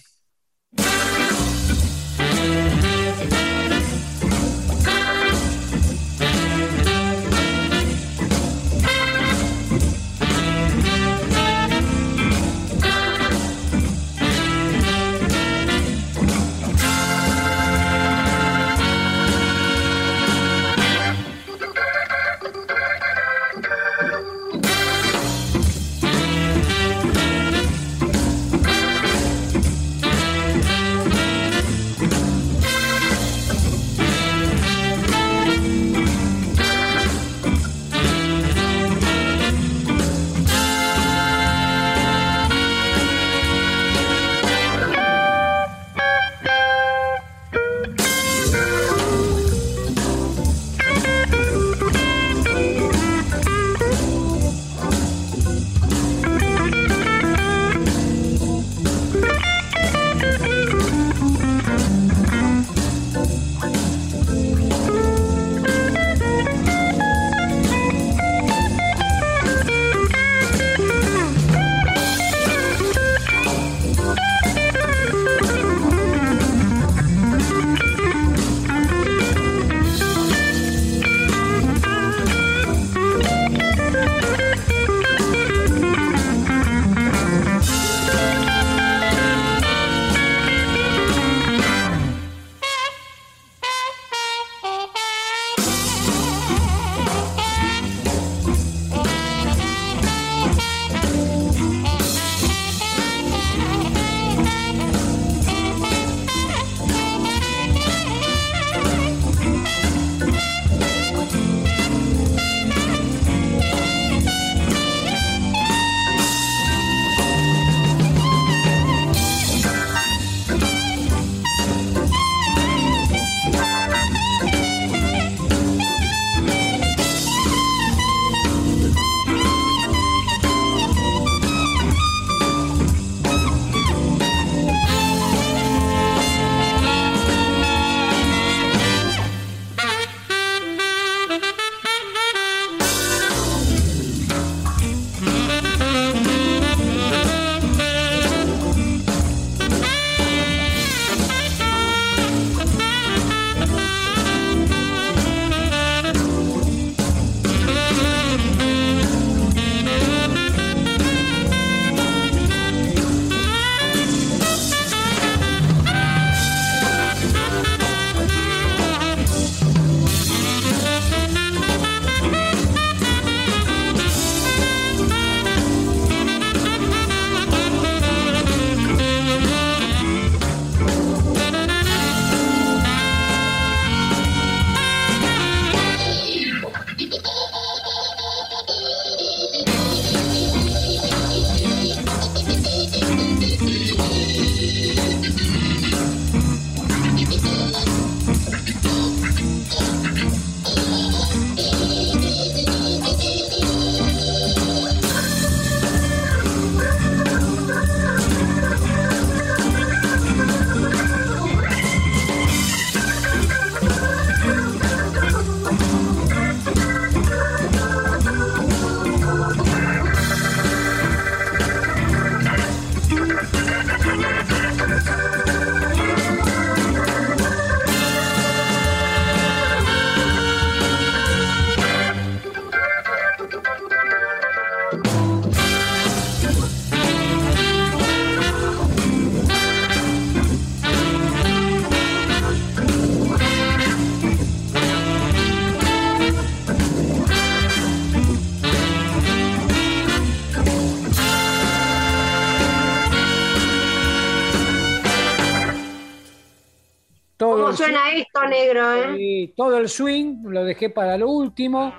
Eh? Todo el swing lo dejé para lo último.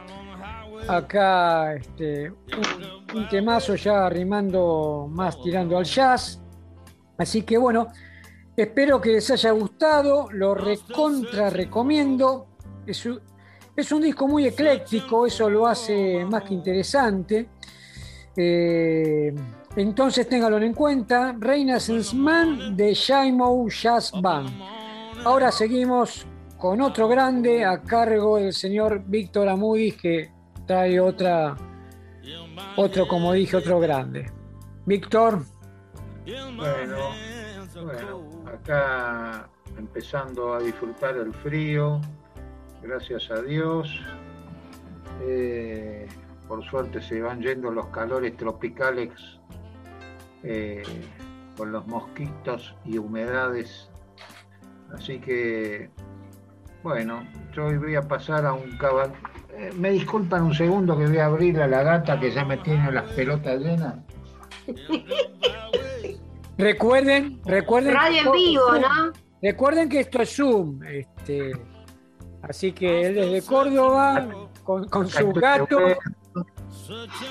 Acá este, un, temazo ya arrimando más tirando al jazz. Así que bueno, espero que les haya gustado. Lo recontra recomiendo. Es un, es un disco muy ecléctico, eso lo hace más que interesante. Eh, entonces ténganlo en cuenta. Renaissance Man de Shaimo Jazz Band. Ahora seguimos con otro grande a cargo del señor Víctor Amudis que trae otra, otro, como dije, otro grande. Víctor, Bueno, bueno, acá empezando a disfrutar el frío, gracias a Dios. Eh, por suerte se van yendo los calores tropicales eh, con los mosquitos y humedades. Así que, bueno, yo hoy voy a pasar a un cabal. eh, me disculpan un segundo que voy a abrir a la gata que ya me tiene las pelotas llenas. (laughs) recuerden, recuerden. Radio en vivo, ¿no? Recuerden que esto es Zoom. Este, así que él desde Córdoba, con, con su gato,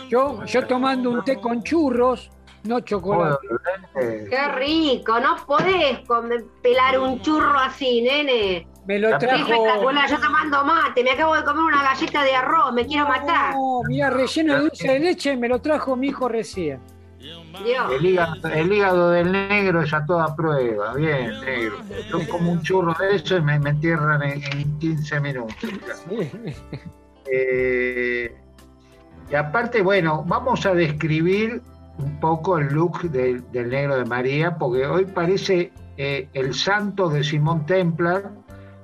yo, yo tomando un té con churros, no chocolate. Qué rico, no podés comer- pelar un churro así, nene. Me lo Qué trajo. espectacular, yo tomando mate, me acabo de comer una galleta de arroz, me quiero matar. No, mira, relleno de dulce de leche, me lo trajo mi hijo recién. Dios. El hígado, el hígado del negro es a toda prueba, bien, negro. Yo como un churro de eso y me, me entierran en, en 15 minutos. (laughs) Eh, y aparte, bueno, vamos a describir un poco el look del, del negro de María, porque hoy parece eh, el santo de Simón Templar,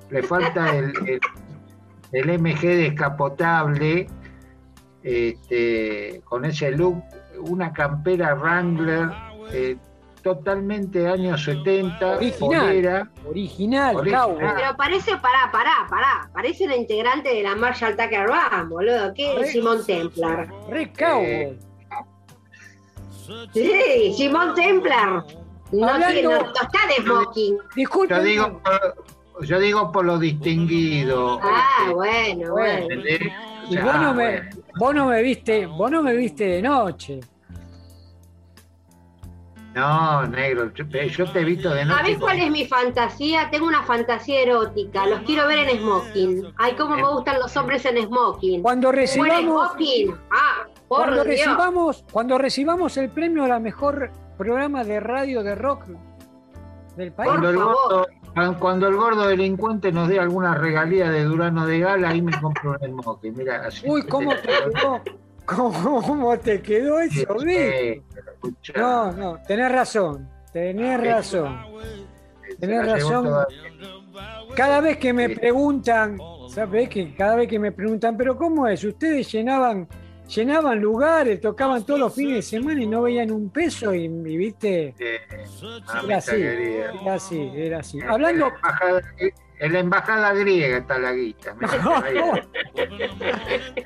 le falta el, el- el MG descapotable, este, con ese look, una campera Wrangler, eh, totalmente años 70, Original. polera, Original, Original. Pero parece, pará, pará, pará. Parece una integrante de la Marshall Tucker Band, boludo. ¿Qué Re- es Simón Templar? Re cowboy. Sí, Simón Templar. No, Hablando- tiene, no, no está de smoking. Disculpen. yo digo, yo digo por lo distinguido. Ah, bueno, Bueno. Y vos no, me, bueno. vos no me viste, vos no me viste de noche. No, negro, yo, yo te he visto de noche. ¿Sabés cuál es mi fantasía? Tengo una fantasía erótica. Los quiero ver en smoking. Ay, cómo me gustan los hombres en smoking. Cuando ¿Buen recibamos, smoking? Ah, por cuando Dios. recibamos, cuando recibamos el premio a la mejor programa de radio de rock del país. Cuando el, gordo, cuando el gordo delincuente nos dé alguna regalía de Durano de Gala, ahí me compro un smoking. Mira, así. Uy, ¿cómo te quedó? ¿Cómo te quedó eso, No, no, tenés razón, tenés razón. tenés razón. Cada vez que me preguntan, ¿sabes que cada vez que me preguntan, pero cómo es? Ustedes llenaban, llenaban lugares, tocaban todos los fines de semana y no veían un peso y, y, viste, era así, era así, era así. Hablando, En la embajada, en la embajada griega está la guita. (laughs)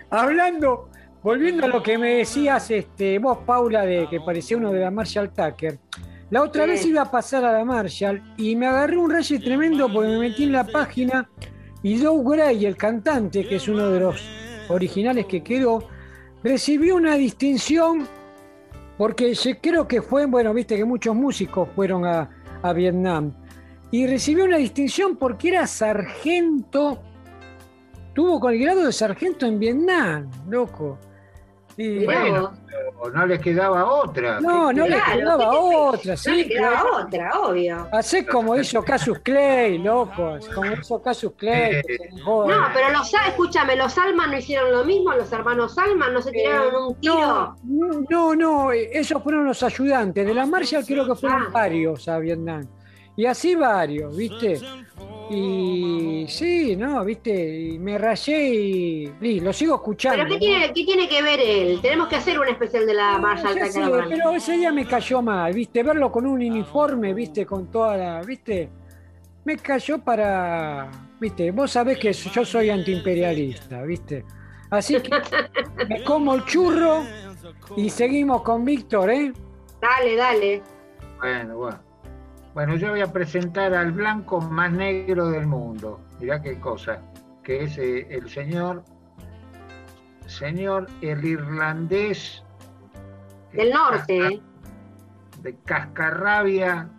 hablando, volviendo a lo que me decías, este, vos, Paula, de que parecía uno de la Marshall Tucker. La otra Sí. vez iba a pasar a la Marshall y me agarré un rayo tremendo porque me metí en la página y Joe Gray, el cantante, que es uno de los originales que quedó, recibió una distinción porque creo que fue, bueno, viste que muchos músicos fueron a, a Vietnam y recibió una distinción porque era sargento, tuvo con el grado de sargento en Vietnam, loco. Y, Mirá Bueno, pero no les quedaba otra. no, no le Claro, quedaba ¿qué te- otra, No sí. le quedaba claro. otra, obvio. Hacé como hizo Casus Clay, loco. Como hizo Casus Clay. dejó, No, eh. pero los, escúchame, los Alman no hicieron lo mismo, los hermanos Alman no se tiraron un tiro. No, no, no, eh, esos fueron los ayudantes. De la Marshall creo que fueron Ah. varios a Vietnam. Y así varios, ¿viste? Y sí, no, ¿viste? Y me rayé y, y lo sigo escuchando. ¿Pero qué ¿no? tiene, qué tiene que ver él? Tenemos que hacer un especial de la No, sé, Tucker Band. pero ese día me cayó mal, ¿viste? Verlo con un uniforme, ¿viste? Con toda la, ¿viste? Me cayó para, ¿viste? Vos sabés que yo soy antiimperialista, ¿viste? Así que (laughs) me como el churro y seguimos con Víctor, ¿eh? Dale, dale. Bueno, bueno. Bueno, yo voy a presentar al blanco más negro del mundo. Mirá qué cosa. Que es eh, el señor, señor, el irlandés. Del norte. De Cascarrabia,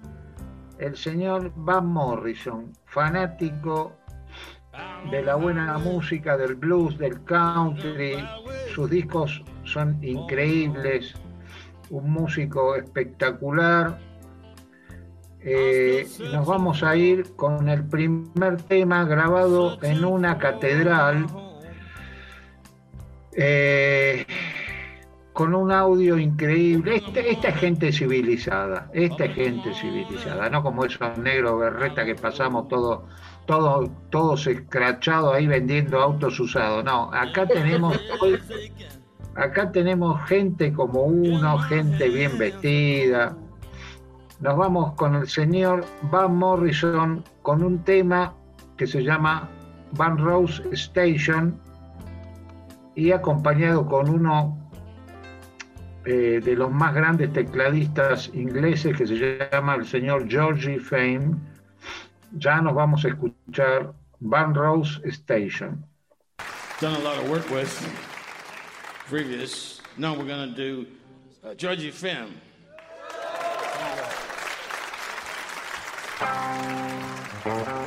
el señor Van Morrison, fanático de la buena música, del blues, del country. Sus discos son increíbles. Un músico espectacular eh, nos vamos a ir con el primer tema grabado en una catedral, eh, con un audio increíble. Este, esta es gente civilizada, esta es gente civilizada, no como esos negros berreta que pasamos todos todo, todos escrachados ahí vendiendo autos usados. No, acá tenemos acá tenemos gente como uno, gente bien vestida, nos vamos con el señor Van Morrison con un tema que se llama Van Rose Station y acompañado con uno eh, de los más grandes tecladistas ingleses que se llama el señor Georgie Fame. Ya nos vamos a escuchar Van Rose Station. Done a lot of work with previous. Now we're going to do uh, Georgie Fame. Thank you.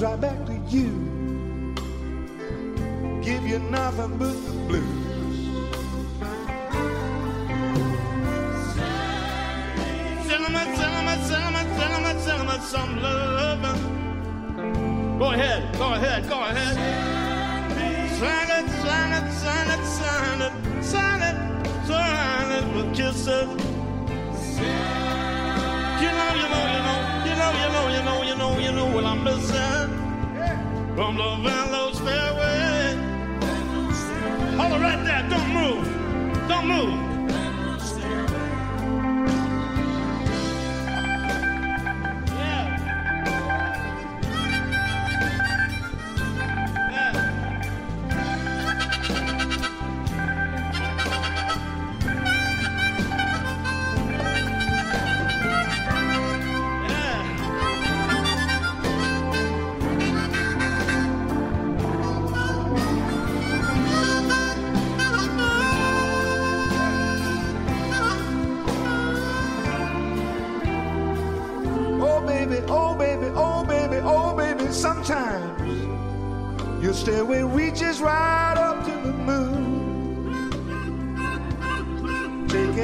Right back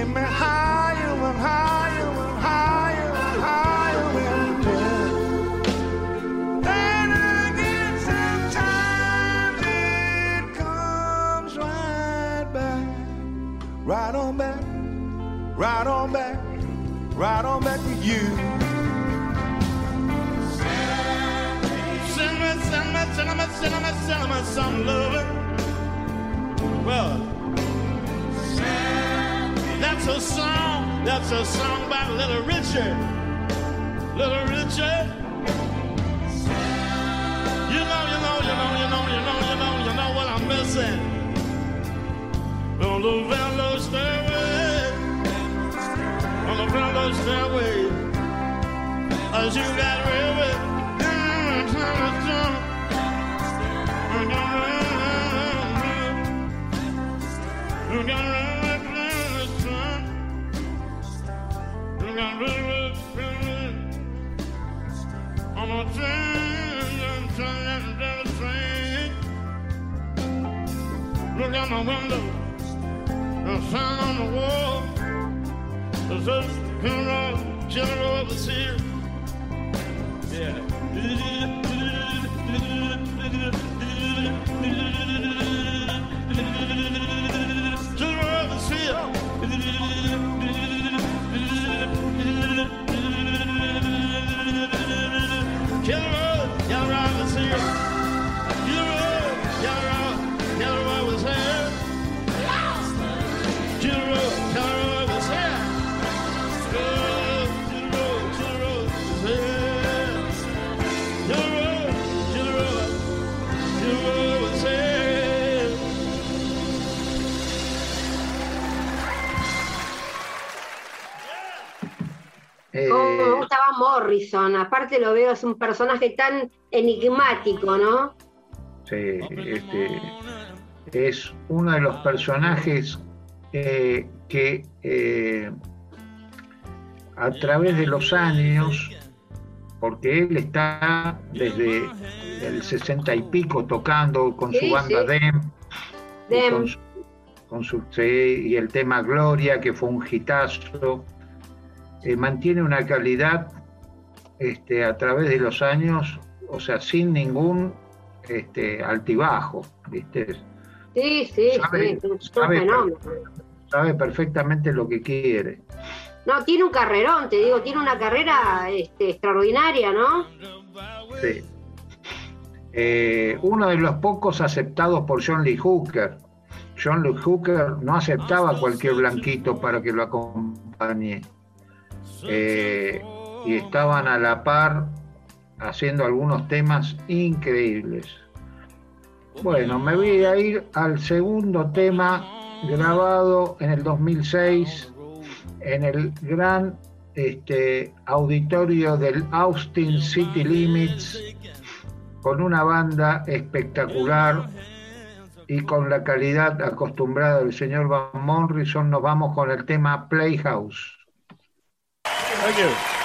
me higher and higher and higher and higher and then. And again, sometimes it comes. right back, right on back, right on back, right on back with you. Send me, send me, send me, send me, send me some loving. Well, that's a song, that's a song by Little Richard. Little Richard. You know, you know, you know, you know, you know, you know, you know what I'm missing. On the Velo stairway, on the Velo stairway, as you got river. You got Look out my window, the sign on the wall. It says, General, General Overseer. General Overseer. Morrison. Aparte lo veo, es un personaje tan enigmático, ¿no? Sí, este, es uno de los personajes eh, que eh, a través de los años, porque él está desde el sesenta y pico tocando con su banda sí. Dem, y Dem. con su- con su- sí, y el tema Gloria, que fue un hitazo, eh, mantiene una calidad este, a través de los años, o sea, sin ningún este, altibajo, ¿viste? Sí, sí, Sabe- sí, es sabe- fenómeno. Sabe perfectamente lo que quiere. No, tiene un carrerón, te digo, tiene una carrera este, extraordinaria, ¿no? Sí. Eh, uno de los pocos aceptados por John Lee Hooker. John Lee Hooker no aceptaba cualquier blanquito para que lo acompañe. Eh, y estaban a la par haciendo algunos temas increíbles. Bueno, me voy a ir al segundo tema grabado en el 2006 en el gran este, auditorio del Austin City Limits con una banda espectacular y con la calidad acostumbrada del señor Van Morrison nos vamos con el tema Playhouse. Thank you.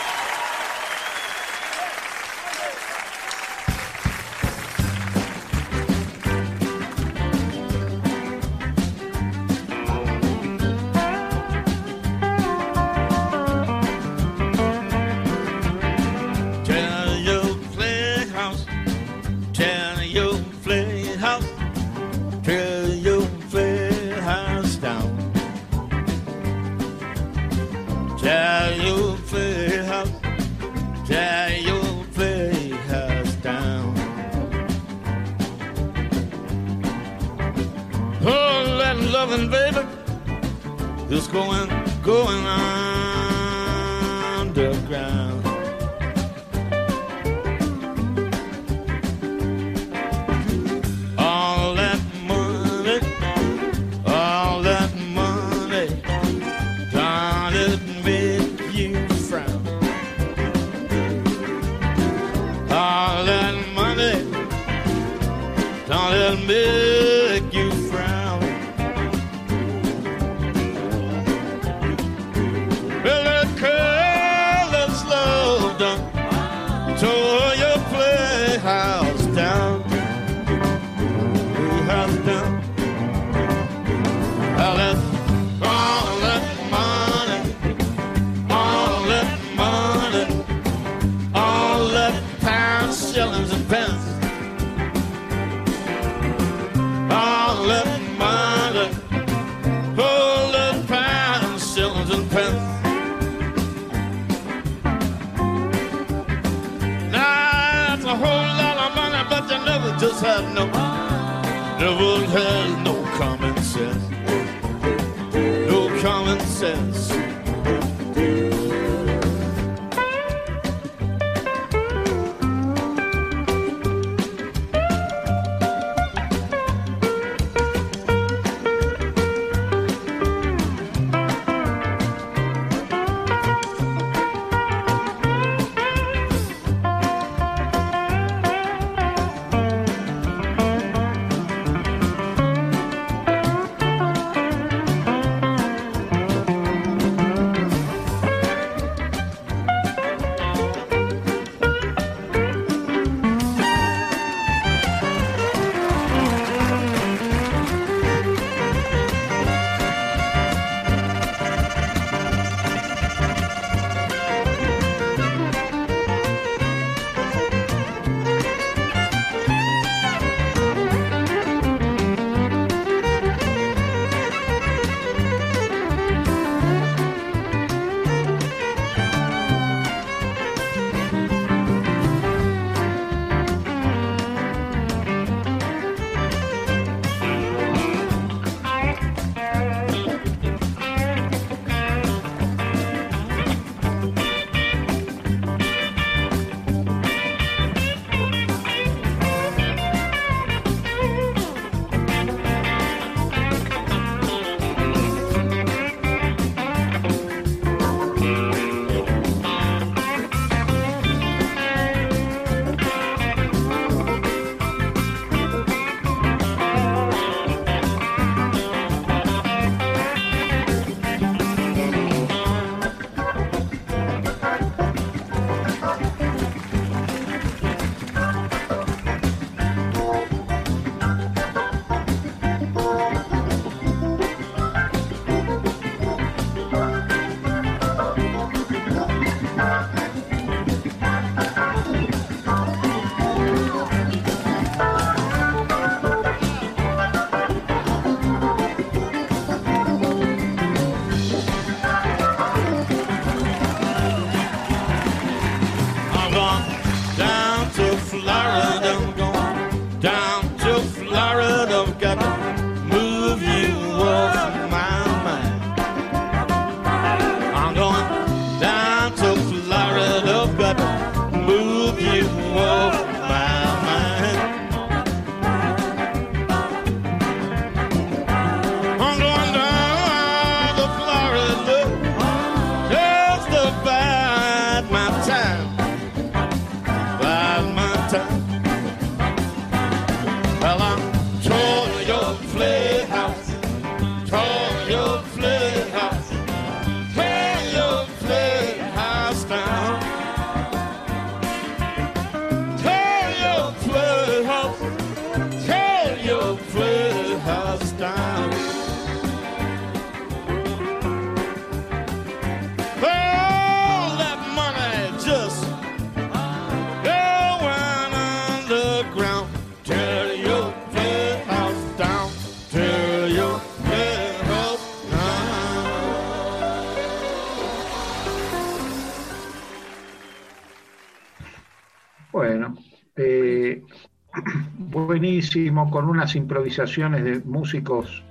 Buenísimo, con unas improvisaciones de músicos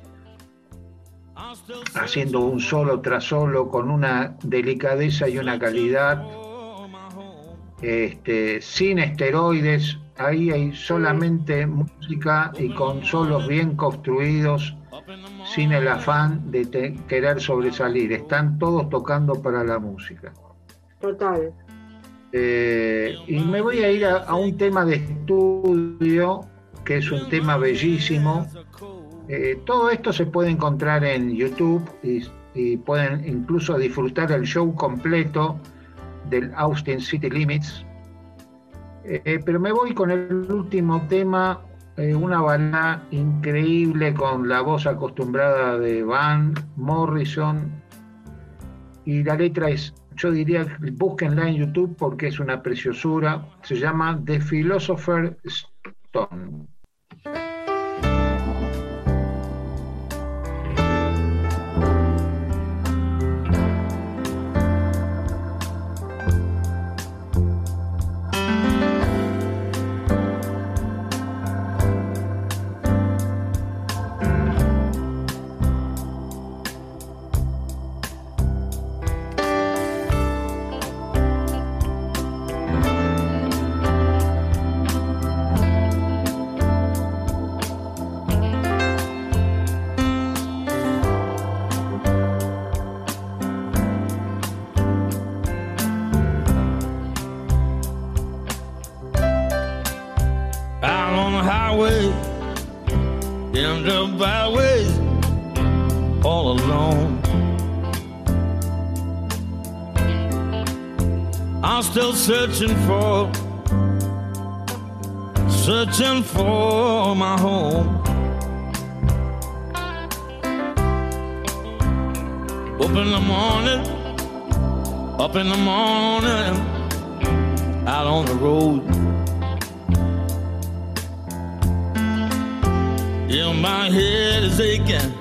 haciendo un solo tras solo, con una delicadeza y una calidad, este, sin esteroides, ahí hay solamente música y con solos bien construidos, sin el afán de te- querer sobresalir, están todos tocando para la música. Total. Eh, y me voy a ir a, a un tema de estudio, que es un tema bellísimo. Eh, todo esto se puede encontrar en YouTube y, pueden incluso disfrutar el show completo del Austin City Limits. Eh, pero me voy con el último tema, eh, una balada increíble con la voz acostumbrada de Van Morrison. Y la letra es, yo diría, búsquenla en YouTube porque es una preciosura. Se llama The Philosopher Stone. Searching for, searching for my home. Up in the morning, up in the morning, out on the road. Yeah, my head is aching.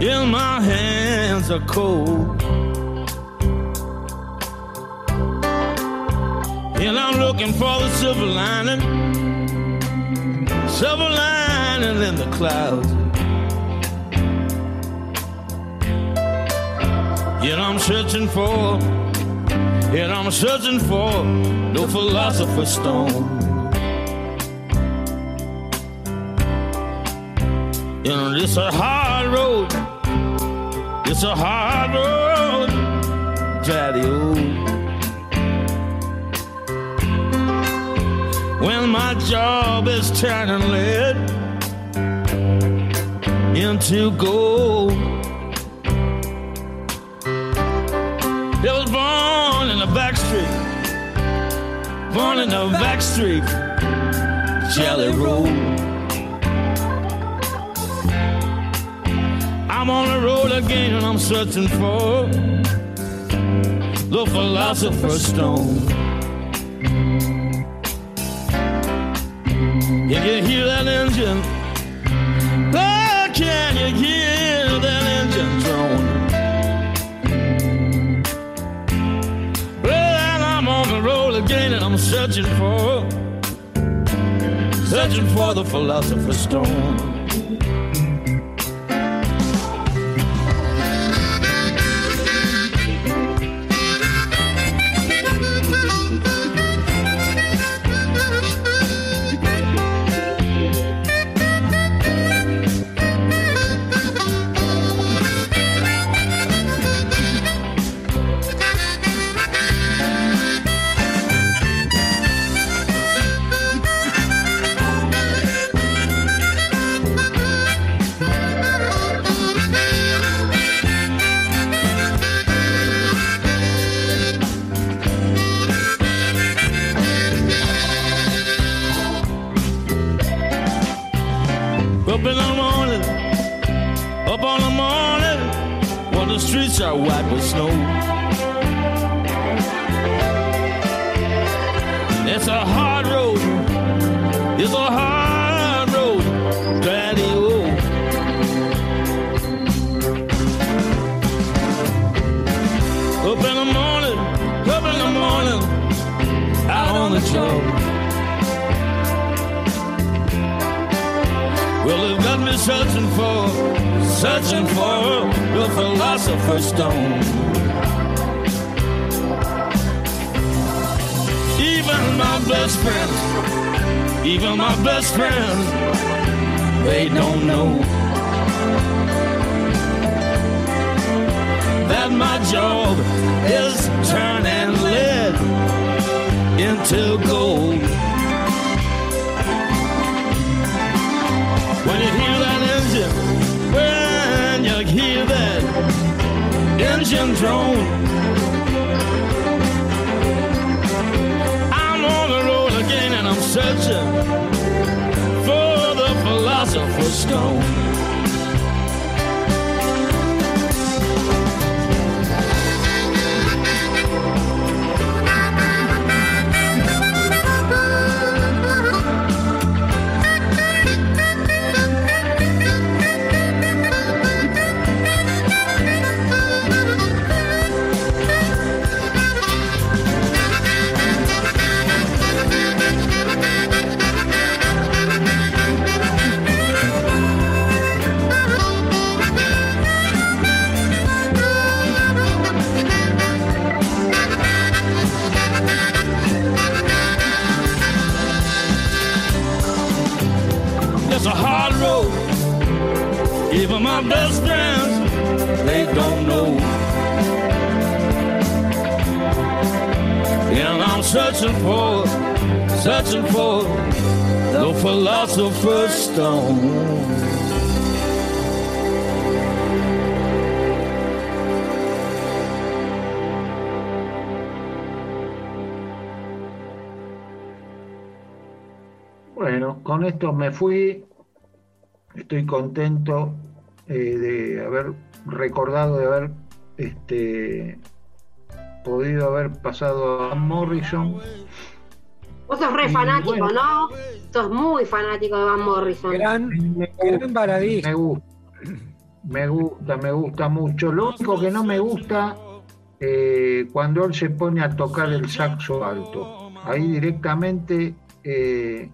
Yeah, my hands are cold. Looking for the silver lining, silver lining in the clouds. Yet I'm searching for, yet I'm searching for no philosopher's stone. You know, it's a hard road, it's a hard road, daddy. Oh. When my job is turning lead into gold. It was born in the back street, born in the back street, Jelly Roll. I'm on the road again and I'm searching for the philosopher's stone. You hear that engine? Oh, can you hear that engine drone? Well, I'm on the road again and I'm searching for, searching for the philosopher's stone. White with snow. It's a hard road, it's a hard road, daddy oh. Up in the morning, up in the morning, out on the job. Well, they've got me searching for, searching for the philosopher's stone. Even my best friends, even my best friends, they don't know that my job is turning lead into gold. Engine drone, I'm on the road again and I'm searching for the philosopher's stone. searching for the philosopher's stone. Bueno, con esto me fui. Estoy contento eh, de haber recordado, de haber este, podido haber pasado a Morrison. Vos sos re Y fanático, bueno. ¿no? Sos muy fanático de Van Morrison. Gran, Me gran me gusta, me gusta, me gusta mucho. Lo único que no me gusta eh, cuando él se pone a tocar el saxo alto. Ahí directamente, eh,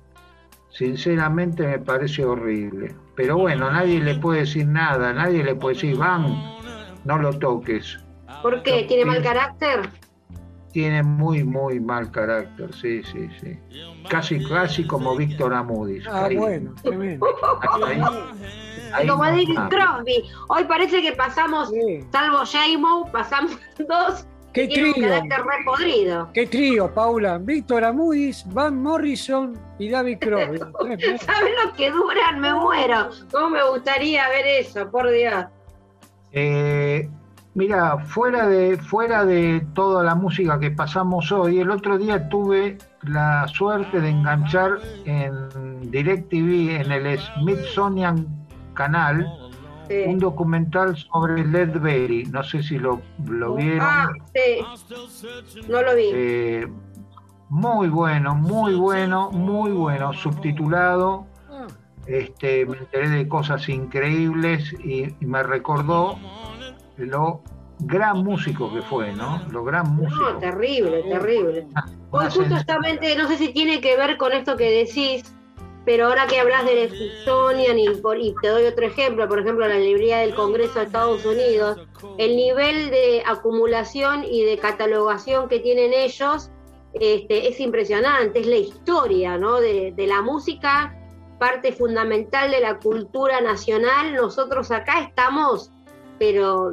sinceramente me parece horrible. Pero bueno, nadie le puede decir nada, nadie le puede decir, van, no lo toques. ¿Por qué? ¿Tiene mal carácter? Tiene muy, muy mal carácter, sí, sí, sí. Casi, casi como Víctor Amudis. Ah, Ahí- bueno, tremendo. ahí- ahí Como no- David Crosby. Hoy parece que pasamos, Sí. salvo J-Mo, pasamos (laughs) dos ¿Qué trío? re. ¿Qué trío, Paula? Víctor Amudis, Van Morrison y David Crosby. (laughs) ¿Sabes lo que duran? Me muero. ¿Cómo me gustaría ver eso? Por Dios. Eh, mira, fuera de, fuera de toda la música que pasamos hoy, el otro día tuve la suerte de enganchar en DirecTV, en el Smithsonian Canal, Sí. un documental sobre Led Belly. No sé si lo, lo vieron. Ah, sí. No lo vi. Eh, muy bueno, muy bueno, muy bueno, subtitulado. Ah, Este, me enteré de cosas increíbles y, y me recordó lo gran músico que fue, ¿no? Lo gran No, músico. terrible, terrible. Hoy Una sen- justamente, no sé si tiene que ver con esto que decís, pero ahora que hablas del Smithsonian y, por- y te doy otro ejemplo, por ejemplo, la librería del Congreso de Estados Unidos, el nivel de acumulación y de catalogación que tienen ellos este, es impresionante, es la historia ¿no? de, de la música, parte fundamental de la cultura nacional. Nosotros acá estamos, pero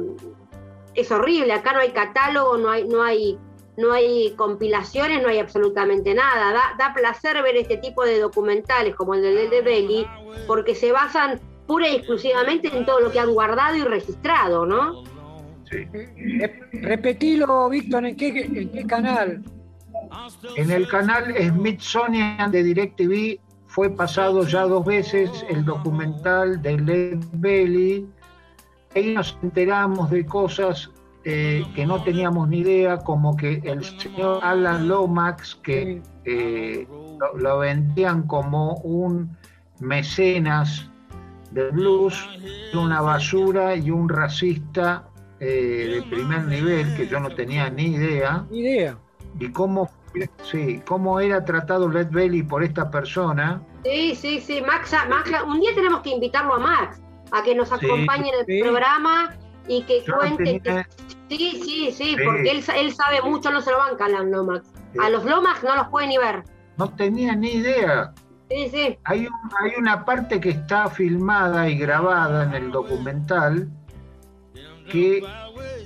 es horrible, acá no hay catálogo, no hay, no hay, no hay compilaciones, no hay absolutamente nada. Da, da placer ver este tipo de documentales como el de de Belli, porque se basan pura y exclusivamente en todo lo que han guardado y registrado, ¿no? sí. Repetilo, Víctor, ¿en qué, ¿en qué canal? En el canal Smithsonian de DirecTV fue pasado ya dos veces el documental de Led Belly. Ahí nos enteramos de cosas eh, que no teníamos ni idea, como que el señor Alan Lomax, que eh, lo, lo vendían como un mecenas de blues, una basura y un racista eh, de primer nivel, que yo no tenía ni idea Ni idea. y cómo, sí, cómo era tratado Led Belly por esta persona. Sí, sí, sí, Max, Max- un día tenemos que invitarlo a Max, a que nos acompañe en el programa y que Yo cuente. tenía- Sí, sí, sí, Sí. porque él, él sabe mucho, no se lo banca a los Lomax. A los Lomax no los puede ni ver. No tenía ni idea. Sí, sí. Hay, un- hay una parte que está filmada y grabada en el documental que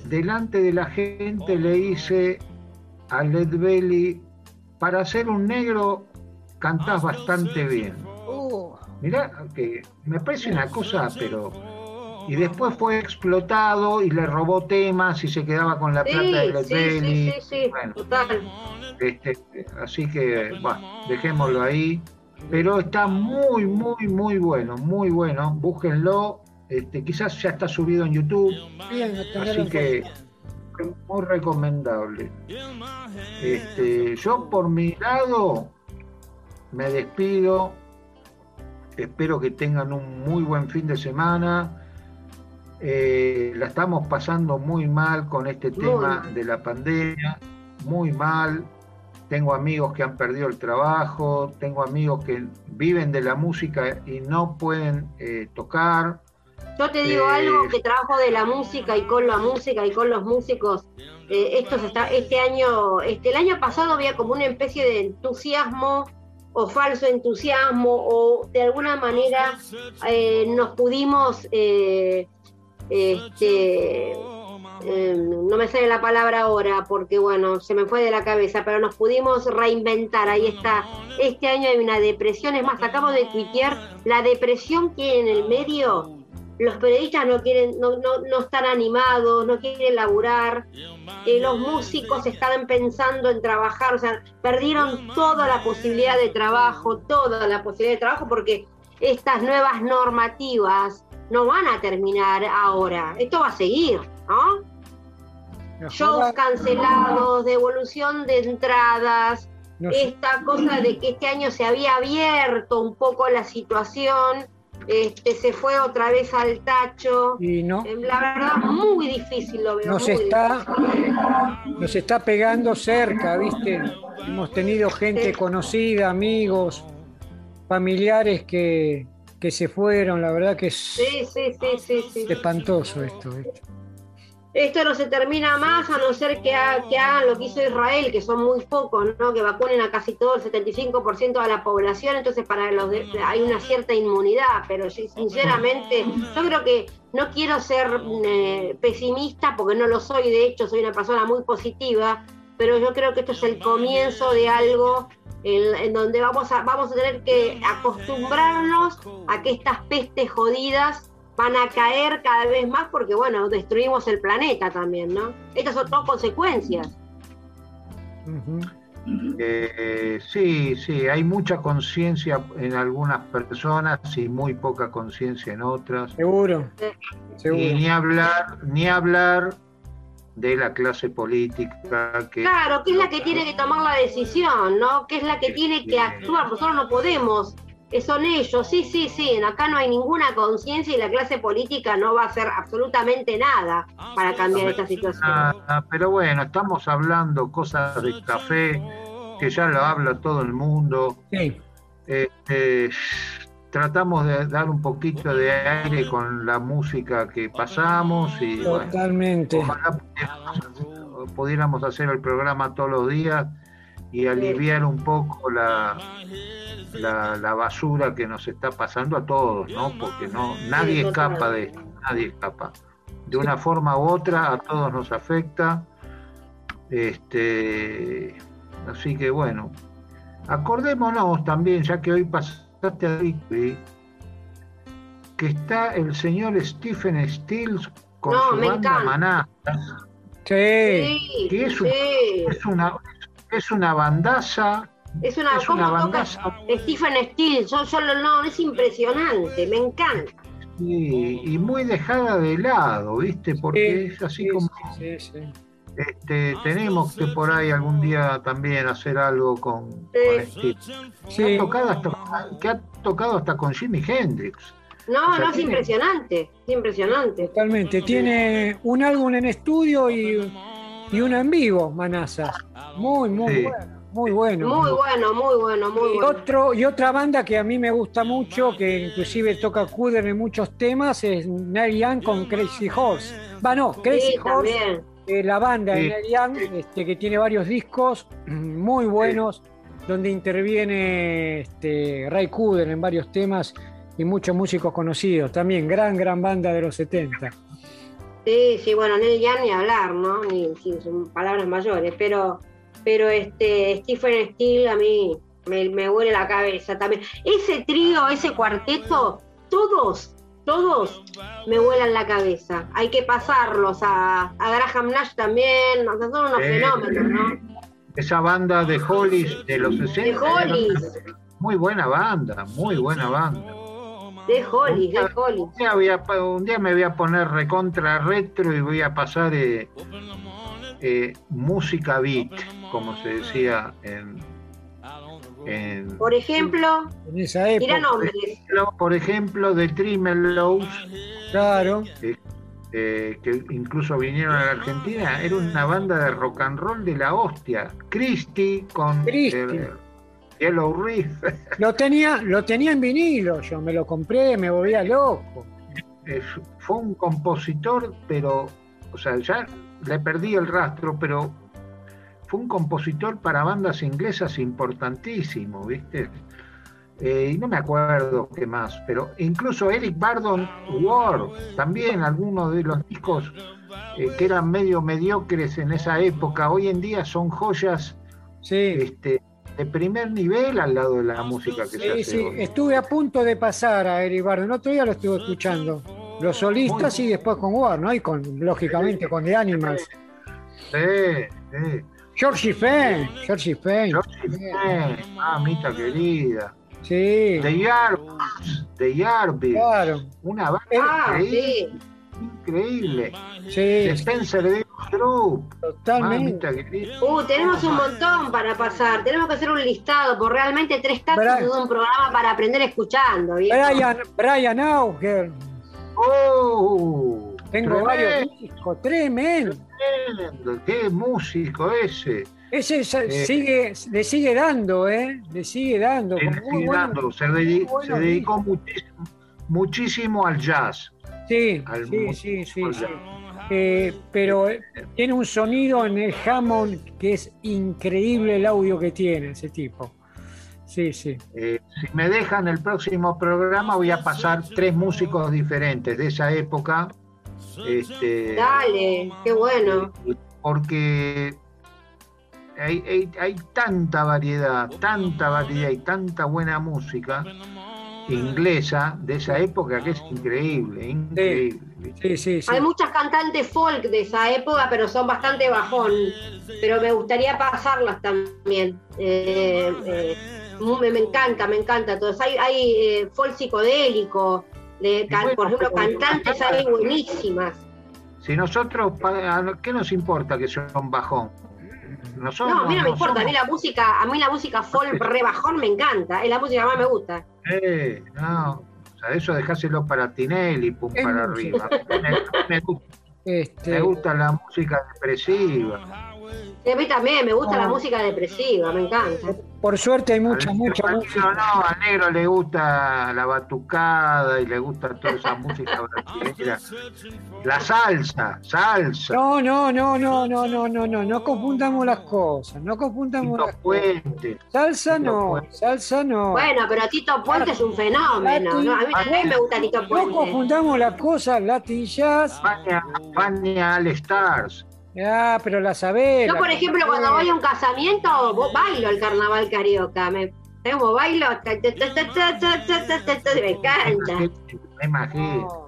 delante de la gente le dice a Led Belly, para ser un negro cantás bastante bien. Oh, Mirá, que me parece una cosa, pero... Y después fue explotado y le robó temas y se quedaba con la Sí, plata de Led sí, sí, sí, sí, Bueno, total. este, así que, bueno, dejémoslo ahí. Pero está muy, muy, muy bueno, muy bueno. Búsquenlo. Este, quizás ya está subido en YouTube, así que muy recomendable. Este, yo por mi lado me despido. Espero que tengan un muy buen fin de semana. Eh, la estamos pasando muy mal con este Muy tema mal. de la pandemia, muy mal. Tengo amigos que han perdido el trabajo, tengo amigos que viven de la música y no pueden eh, tocar. Yo te digo Eh, algo que trabajo de la música y con la música y con los músicos. eh, esto se está, este año, este, el año pasado había como una especie de entusiasmo o falso entusiasmo o de alguna manera eh, nos pudimos, eh, este, eh, no me sale la palabra ahora porque bueno, se me fue de la cabeza, pero nos pudimos reinventar, ahí está. Este año hay una depresión, es más, acabo de tuitear, la depresión que en el medio los periodistas no quieren, no, no, no están animados, no quieren laburar, eh, los músicos están pensando en trabajar, o sea, perdieron toda la posibilidad de trabajo, toda la posibilidad de trabajo, porque estas nuevas normativas no van a terminar ahora, esto va a seguir, ¿no? Shows cancelados, devolución de entradas, esta cosa de que este año se había abierto un poco la situación este, se fue otra vez al tacho. Y no. Eh, La verdad, muy difícil lo veo. Nos está, difícil. nos está pegando cerca, ¿viste? Hemos tenido gente conocida, amigos, familiares que, que se fueron. La verdad que es sí, sí. espantoso esto. ¿viste? Esto no se termina más a no ser que, ha- que hagan lo que hizo Israel, que son muy pocos, ¿no? Que vacunen a casi todo el 75% de la población, entonces para los de- hay una cierta inmunidad, pero sinceramente yo creo que no quiero ser eh, pesimista porque no lo soy, de hecho soy una persona muy positiva, pero yo creo que esto es el comienzo de algo en, en donde vamos a, vamos a tener que acostumbrarnos a que estas pestes jodidas van a caer cada vez más porque, bueno, destruimos el planeta también, ¿no? Estas son todas consecuencias. Eh, sí, sí, hay mucha conciencia en algunas personas y muy poca conciencia en otras. Seguro. Seguro. Y ni hablar, ni hablar de la clase política que Claro, que es la que tiene que tomar la decisión, ¿no? Que es la que tiene que actuar. Nosotros no podemos. Eh, Son ellos, sí, sí, sí. Acá no hay ninguna conciencia y la clase política no va a hacer absolutamente nada para cambiar esta situación. Ah, pero bueno, estamos hablando cosas de café, que ya lo habla todo el mundo. Sí. Este, tratamos de dar un poquito de aire con la música que pasamos y bueno, Totalmente. ojalá pudiéramos, pudiéramos hacer el programa todos los días y aliviar un poco la, la, la basura que nos está pasando a todos, ¿no? Porque no nadie Sí, escapa de esto, nadie escapa. De una forma u otra a todos nos afecta. Este, así que bueno, acordémonos también, ya que hoy pasaste a Rigby, que está el señor Stephen Stills con No, su banda encanta. Maná, Sí. Sí, que es, un- sí. es una es una bandaza, Es una, es ¿cómo una toca bandaza Stephen Steele? Yo, yo lo- no, es impresionante, me encanta. y, y muy dejada de lado, ¿viste? Porque es así Sí, como sí, sí, sí. este, tenemos que por ahí algún día también hacer algo con, con Steve. Que, Sí. ha tocado hasta, que ha tocado hasta con Jimi Hendrix. No, O sea, no, es tiene- impresionante, es impresionante. Totalmente. Tiene un álbum en estudio y, y uno en vivo, Manazas. Muy, muy Sí. bueno. Muy bueno. Muy bueno, muy bueno, muy Y, bueno. otro, y otra banda que a mí me gusta mucho, que inclusive toca Cooder en muchos temas, es Neil Young con Crazy Horse. Va, no, Crazy Sí, Horse, también. eh, la banda de. Neil Young, este, que tiene varios discos (clears throat) muy buenos, donde interviene este, Ray Cooder en varios temas y muchos músicos conocidos. También gran, gran banda de los 70. Sí, sí, bueno, Neil Young ni hablar, ¿no? Ni, sí, son palabras mayores, pero, pero este Stephen Steele a mí me, me huele la cabeza también. Ese trío, ese cuarteto, todos, todos me vuelan la cabeza. Hay que pasarlos a, a Graham Nash también, o sea, son unos Eh, fenómenos, ¿no? Esa banda de Hollies de los 60. De Hollies, Muy buena banda, muy buena banda. De Hollies, de Hollies. Un día, voy a pa- un día me voy a poner recontra retro y voy a pasar eh, eh, música beat, como se decía en, en- Por ejemplo, En esa tira época, nombres. por ejemplo, de Tremelows, claro. eh, que incluso vinieron a la Argentina, era una banda de rock and roll de la hostia. Christie con Christie. eh, Yellow Reef. (laughs) Lo tenía, lo tenía en vinilo, yo me lo compré, me volvía loco. Eh, fue un compositor, pero, o sea, ya le perdí el rastro, pero fue un compositor para bandas inglesas importantísimo, ¿viste? Eh, y no me acuerdo qué más, pero incluso Eric Bardon War, también algunos de los discos eh, que eran medio mediocres en esa época, hoy en día son joyas Sí. este, de primer nivel al lado de la música que se Sí, hace sí, hoy. estuve a punto de pasar a Eric Bardon. El otro día lo estuve escuchando. Los solistas y después con War, ¿no? Y con, lógicamente, con The Animals. Sí, sí. Georgie Fenn, Georgie Fenn. Georgie Fenn, mamita querida. Sí. The Yardbirds, The Yardbirds. Claro. Una banda Ah, sí. Increíble. Sí, The Spencer Davis Group. totalmente. Uh, tenemos un montón para pasar. Tenemos que hacer un listado, porque realmente tres Brian- es un programa para aprender escuchando. ¿viejo? Brian, Brian Auger. Oh, Tengo tremendo, varios discos, tremendo. tremendo. Qué músico ese. Ese Eh. sigue, le sigue dando, ¿eh? Le sigue dando. Sí, buenos- dando, se, buenos se dedicó muchísimo, muchísimo al jazz. Sí, al sí, sí, sí. Eh, pero eh, tiene un sonido en el Hammond que es increíble el audio que tiene ese tipo. Sí, sí. Eh, si me dejan el próximo programa voy a pasar tres músicos diferentes de esa época. Este, Dale, qué bueno. porque hay, hay- hay tanta variedad, tanta variedad y tanta buena música inglesa de esa época que es increíble, increíble. Sí, sí, sí. Hay muchas cantantes folk de esa época, pero son bastante bajón. Pero me gustaría pasarlas también. Eh, eh, me, me encanta, me encanta. Todos. Hay, hay eh, folk psicodélico, de, bueno, por ejemplo, cantantes hay buenísimas. Si nosotros, ¿qué nos importa que son bajón? Nosotros No, a mí no me importa, a mí la música, a mí la música folk re bajón me encanta, es la música que más me gusta. Eh, no, o sea, eso dejáselo para Tinelli, pum para arriba. Me, me gusta, Este, me gusta la música depresiva. Y a mí también me gusta la No. música depresiva, me encanta. por suerte hay mucha, Al- mucha música. no, al negro le gusta la batucada y le gusta toda esa música brasileña. La salsa, salsa. No, no, no, no, no, no, no, no, no confundamos las cosas, no confundamos Tito las cosas. Puente. Salsa Tito no, Puente. salsa no. Bueno, pero Tito Puente es un fenómeno, ¿no? A mí también me gusta Tito No Puente. confundamos las cosas, Latin Jazz. Fania, Fania All Stars. Ah, pero la sabés. Yo, por ejemplo, cuando voy a un casamiento, bailo el carnaval carioca. Me, como bailo. Me encanta. Me imagino.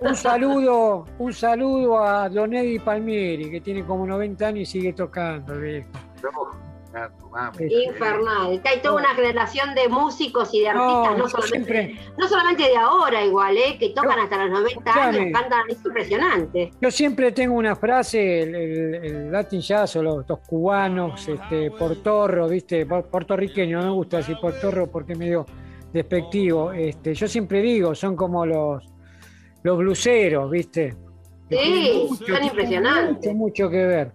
Un saludo, un saludo a Don Eddie Palmieri, que tiene como 90 años y sigue tocando, viejo. Infernal. Hay toda una generación de músicos y de artistas, no, solamente, siempre, no solamente de ahora igual, ¿eh? que tocan Yo- hasta los 90 escuchame. años, cantan, es impresionante. yo siempre tengo una frase, el, el- el Latin Jazz o los, los cubanos, este, portorro, viste, puertorriqueño, no me gusta decir portorro porque es medio despectivo. Este, yo siempre digo, son como los, los bluseros, viste. Sí, son impresionantes. Mucho, mucho que ver.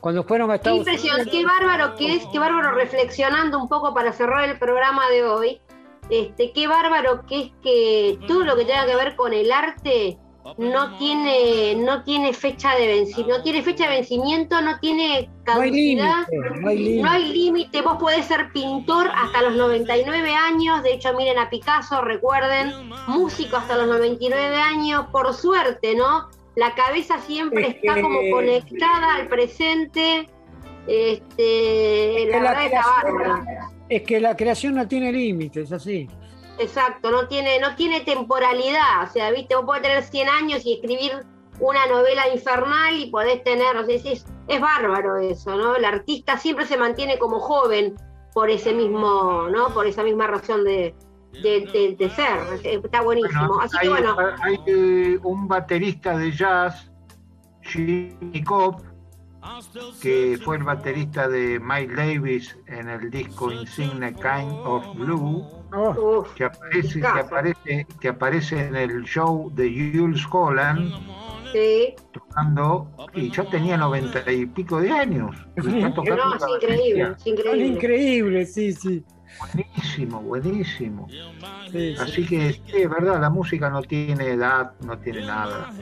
Cuando fueron a Qué Estados impresionante, Unidos. qué bárbaro que es, qué bárbaro reflexionando un poco para cerrar el programa de hoy. Este, qué bárbaro que es que todo lo que tenga que ver con el arte no tiene, no tiene fecha de vencimiento, no tiene fecha de vencimiento, no tiene caducidad. no hay límite. No vos podés ser pintor hasta los 99 años, de hecho miren a Picasso, recuerden, músico hasta los 99 años, por suerte, ¿no? La cabeza siempre Es está como conectada al presente, este, la que la creación-. Es que la creación no tiene límites, así. Exacto, no tiene, no tiene temporalidad, o sea, viste, vos podés tener 100 años y escribir una novela infernal y podés tener, o sea, es, es, es bárbaro eso, ¿no? El artista siempre se mantiene como joven por ese mismo, ¿no? Por esa misma razón de, de, de- de ser, está buenísimo. Bueno, Así hay, que bueno, hay, eh, un baterista de jazz, Jimmy Cobb, que fue el baterista de Miles Davis en el disco Insigne Kind of Blue, Oh, que aparece, que aparece, que aparece en el show de Jules Holland sí, tocando, y ya tenía noventa y pico de años. es increíble, es increíble. increíbles, sí, sí. Buenísimo, buenísimo. sí, sí. Así que sí, es verdad, la música no tiene edad, no tiene nada.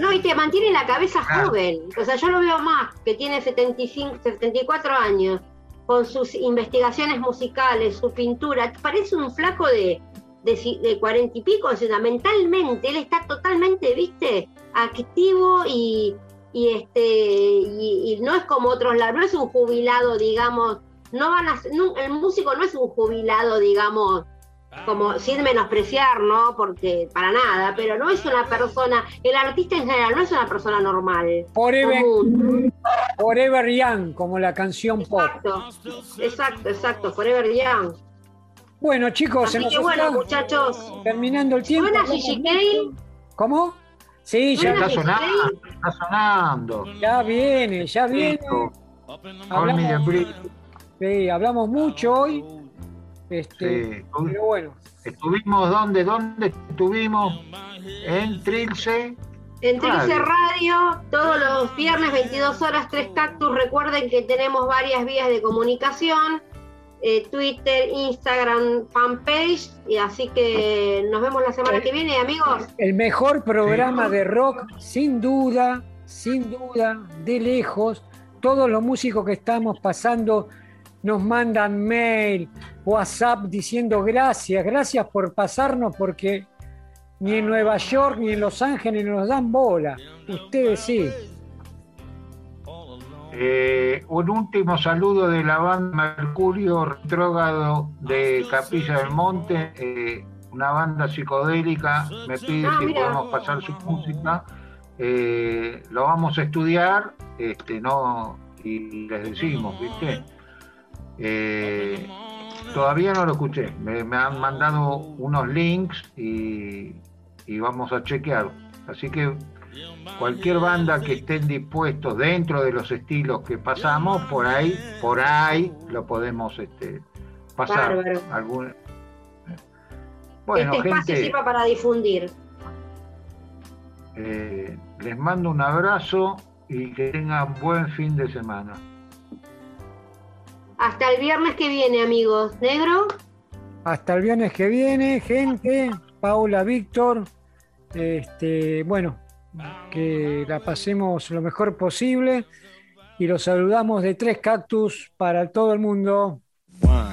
No, y te mantiene la cabeza Claro. joven. O sea, yo lo veo más, que tiene 75, 74 años, con sus investigaciones musicales, su pintura. Parece un flaco de, de, ci- de 40 y pico, o sea, mentalmente, él está totalmente, viste, activo y, y este y, y no es como otros, no es un jubilado, digamos, no van a ser- no- el músico no es un jubilado, digamos, como sin menospreciar, ¿no? Porque para nada, pero no es una persona, el artista en general no es una persona normal. Forever, común. Forever Young, como la canción pop. Exacto, exacto, exacto, Forever Young. Bueno, chicos, se Así nos que bueno, muchachos, terminando el tiempo. ¿suena Gigi Kale? ¿Cómo? Sí, ya, Está sonando, está sonando. ya viene, ya viene. Hablamos. Sí, hablamos mucho hoy. Este, Sí. pero bueno, Estuvimos, ¿dónde? ¿Dónde estuvimos? En Trilce. En Trilce Radio. Radio, todos los viernes 22 horas, tres cactus. Recuerden que tenemos varias vías de comunicación, eh, Twitter, Instagram, fanpage, y así que nos vemos la semana que viene, amigos. el mejor programa de rock, sin duda, sin duda, de lejos. Todos los músicos que estamos pasando nos mandan mail, WhatsApp diciendo gracias, gracias por pasarnos porque ni en Nueva York ni en Los Ángeles nos dan bola. Ustedes sí. Eh, un último saludo de la banda Mercurio Retrógrado de Capilla del Monte, eh, una banda psicodélica. Me pide Ah, si mira. podemos pasar su música. Eh, lo vamos a estudiar, este, no, y les decimos, ¿viste? Eh, todavía no lo escuché. Me, me han mandado unos links y, y vamos a chequear. Así que cualquier banda que estén dispuestos dentro de los estilos que pasamos, por ahí, por ahí lo podemos este, pasar. Bárbaro. Algún... Bueno, este espacio gente, sirva para difundir. eh, les mando un abrazo y que tengan buen fin de semana. Hasta el viernes que viene, amigos. ¿Negro? Hasta el viernes que viene, gente. Paula, Víctor. Este, bueno, que la pasemos lo mejor posible. Y los saludamos de Tres Cactus para todo el mundo. One,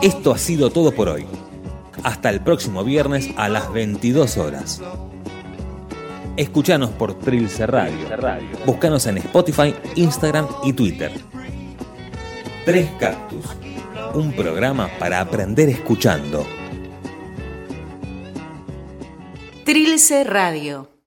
Esto ha sido todo por hoy. Hasta el próximo viernes a las 22 horas. Escuchanos por Trilce Radio. Búscanos en Spotify, Instagram y Twitter. Tres Cactus. Un programa para aprender escuchando. Trilce Radio.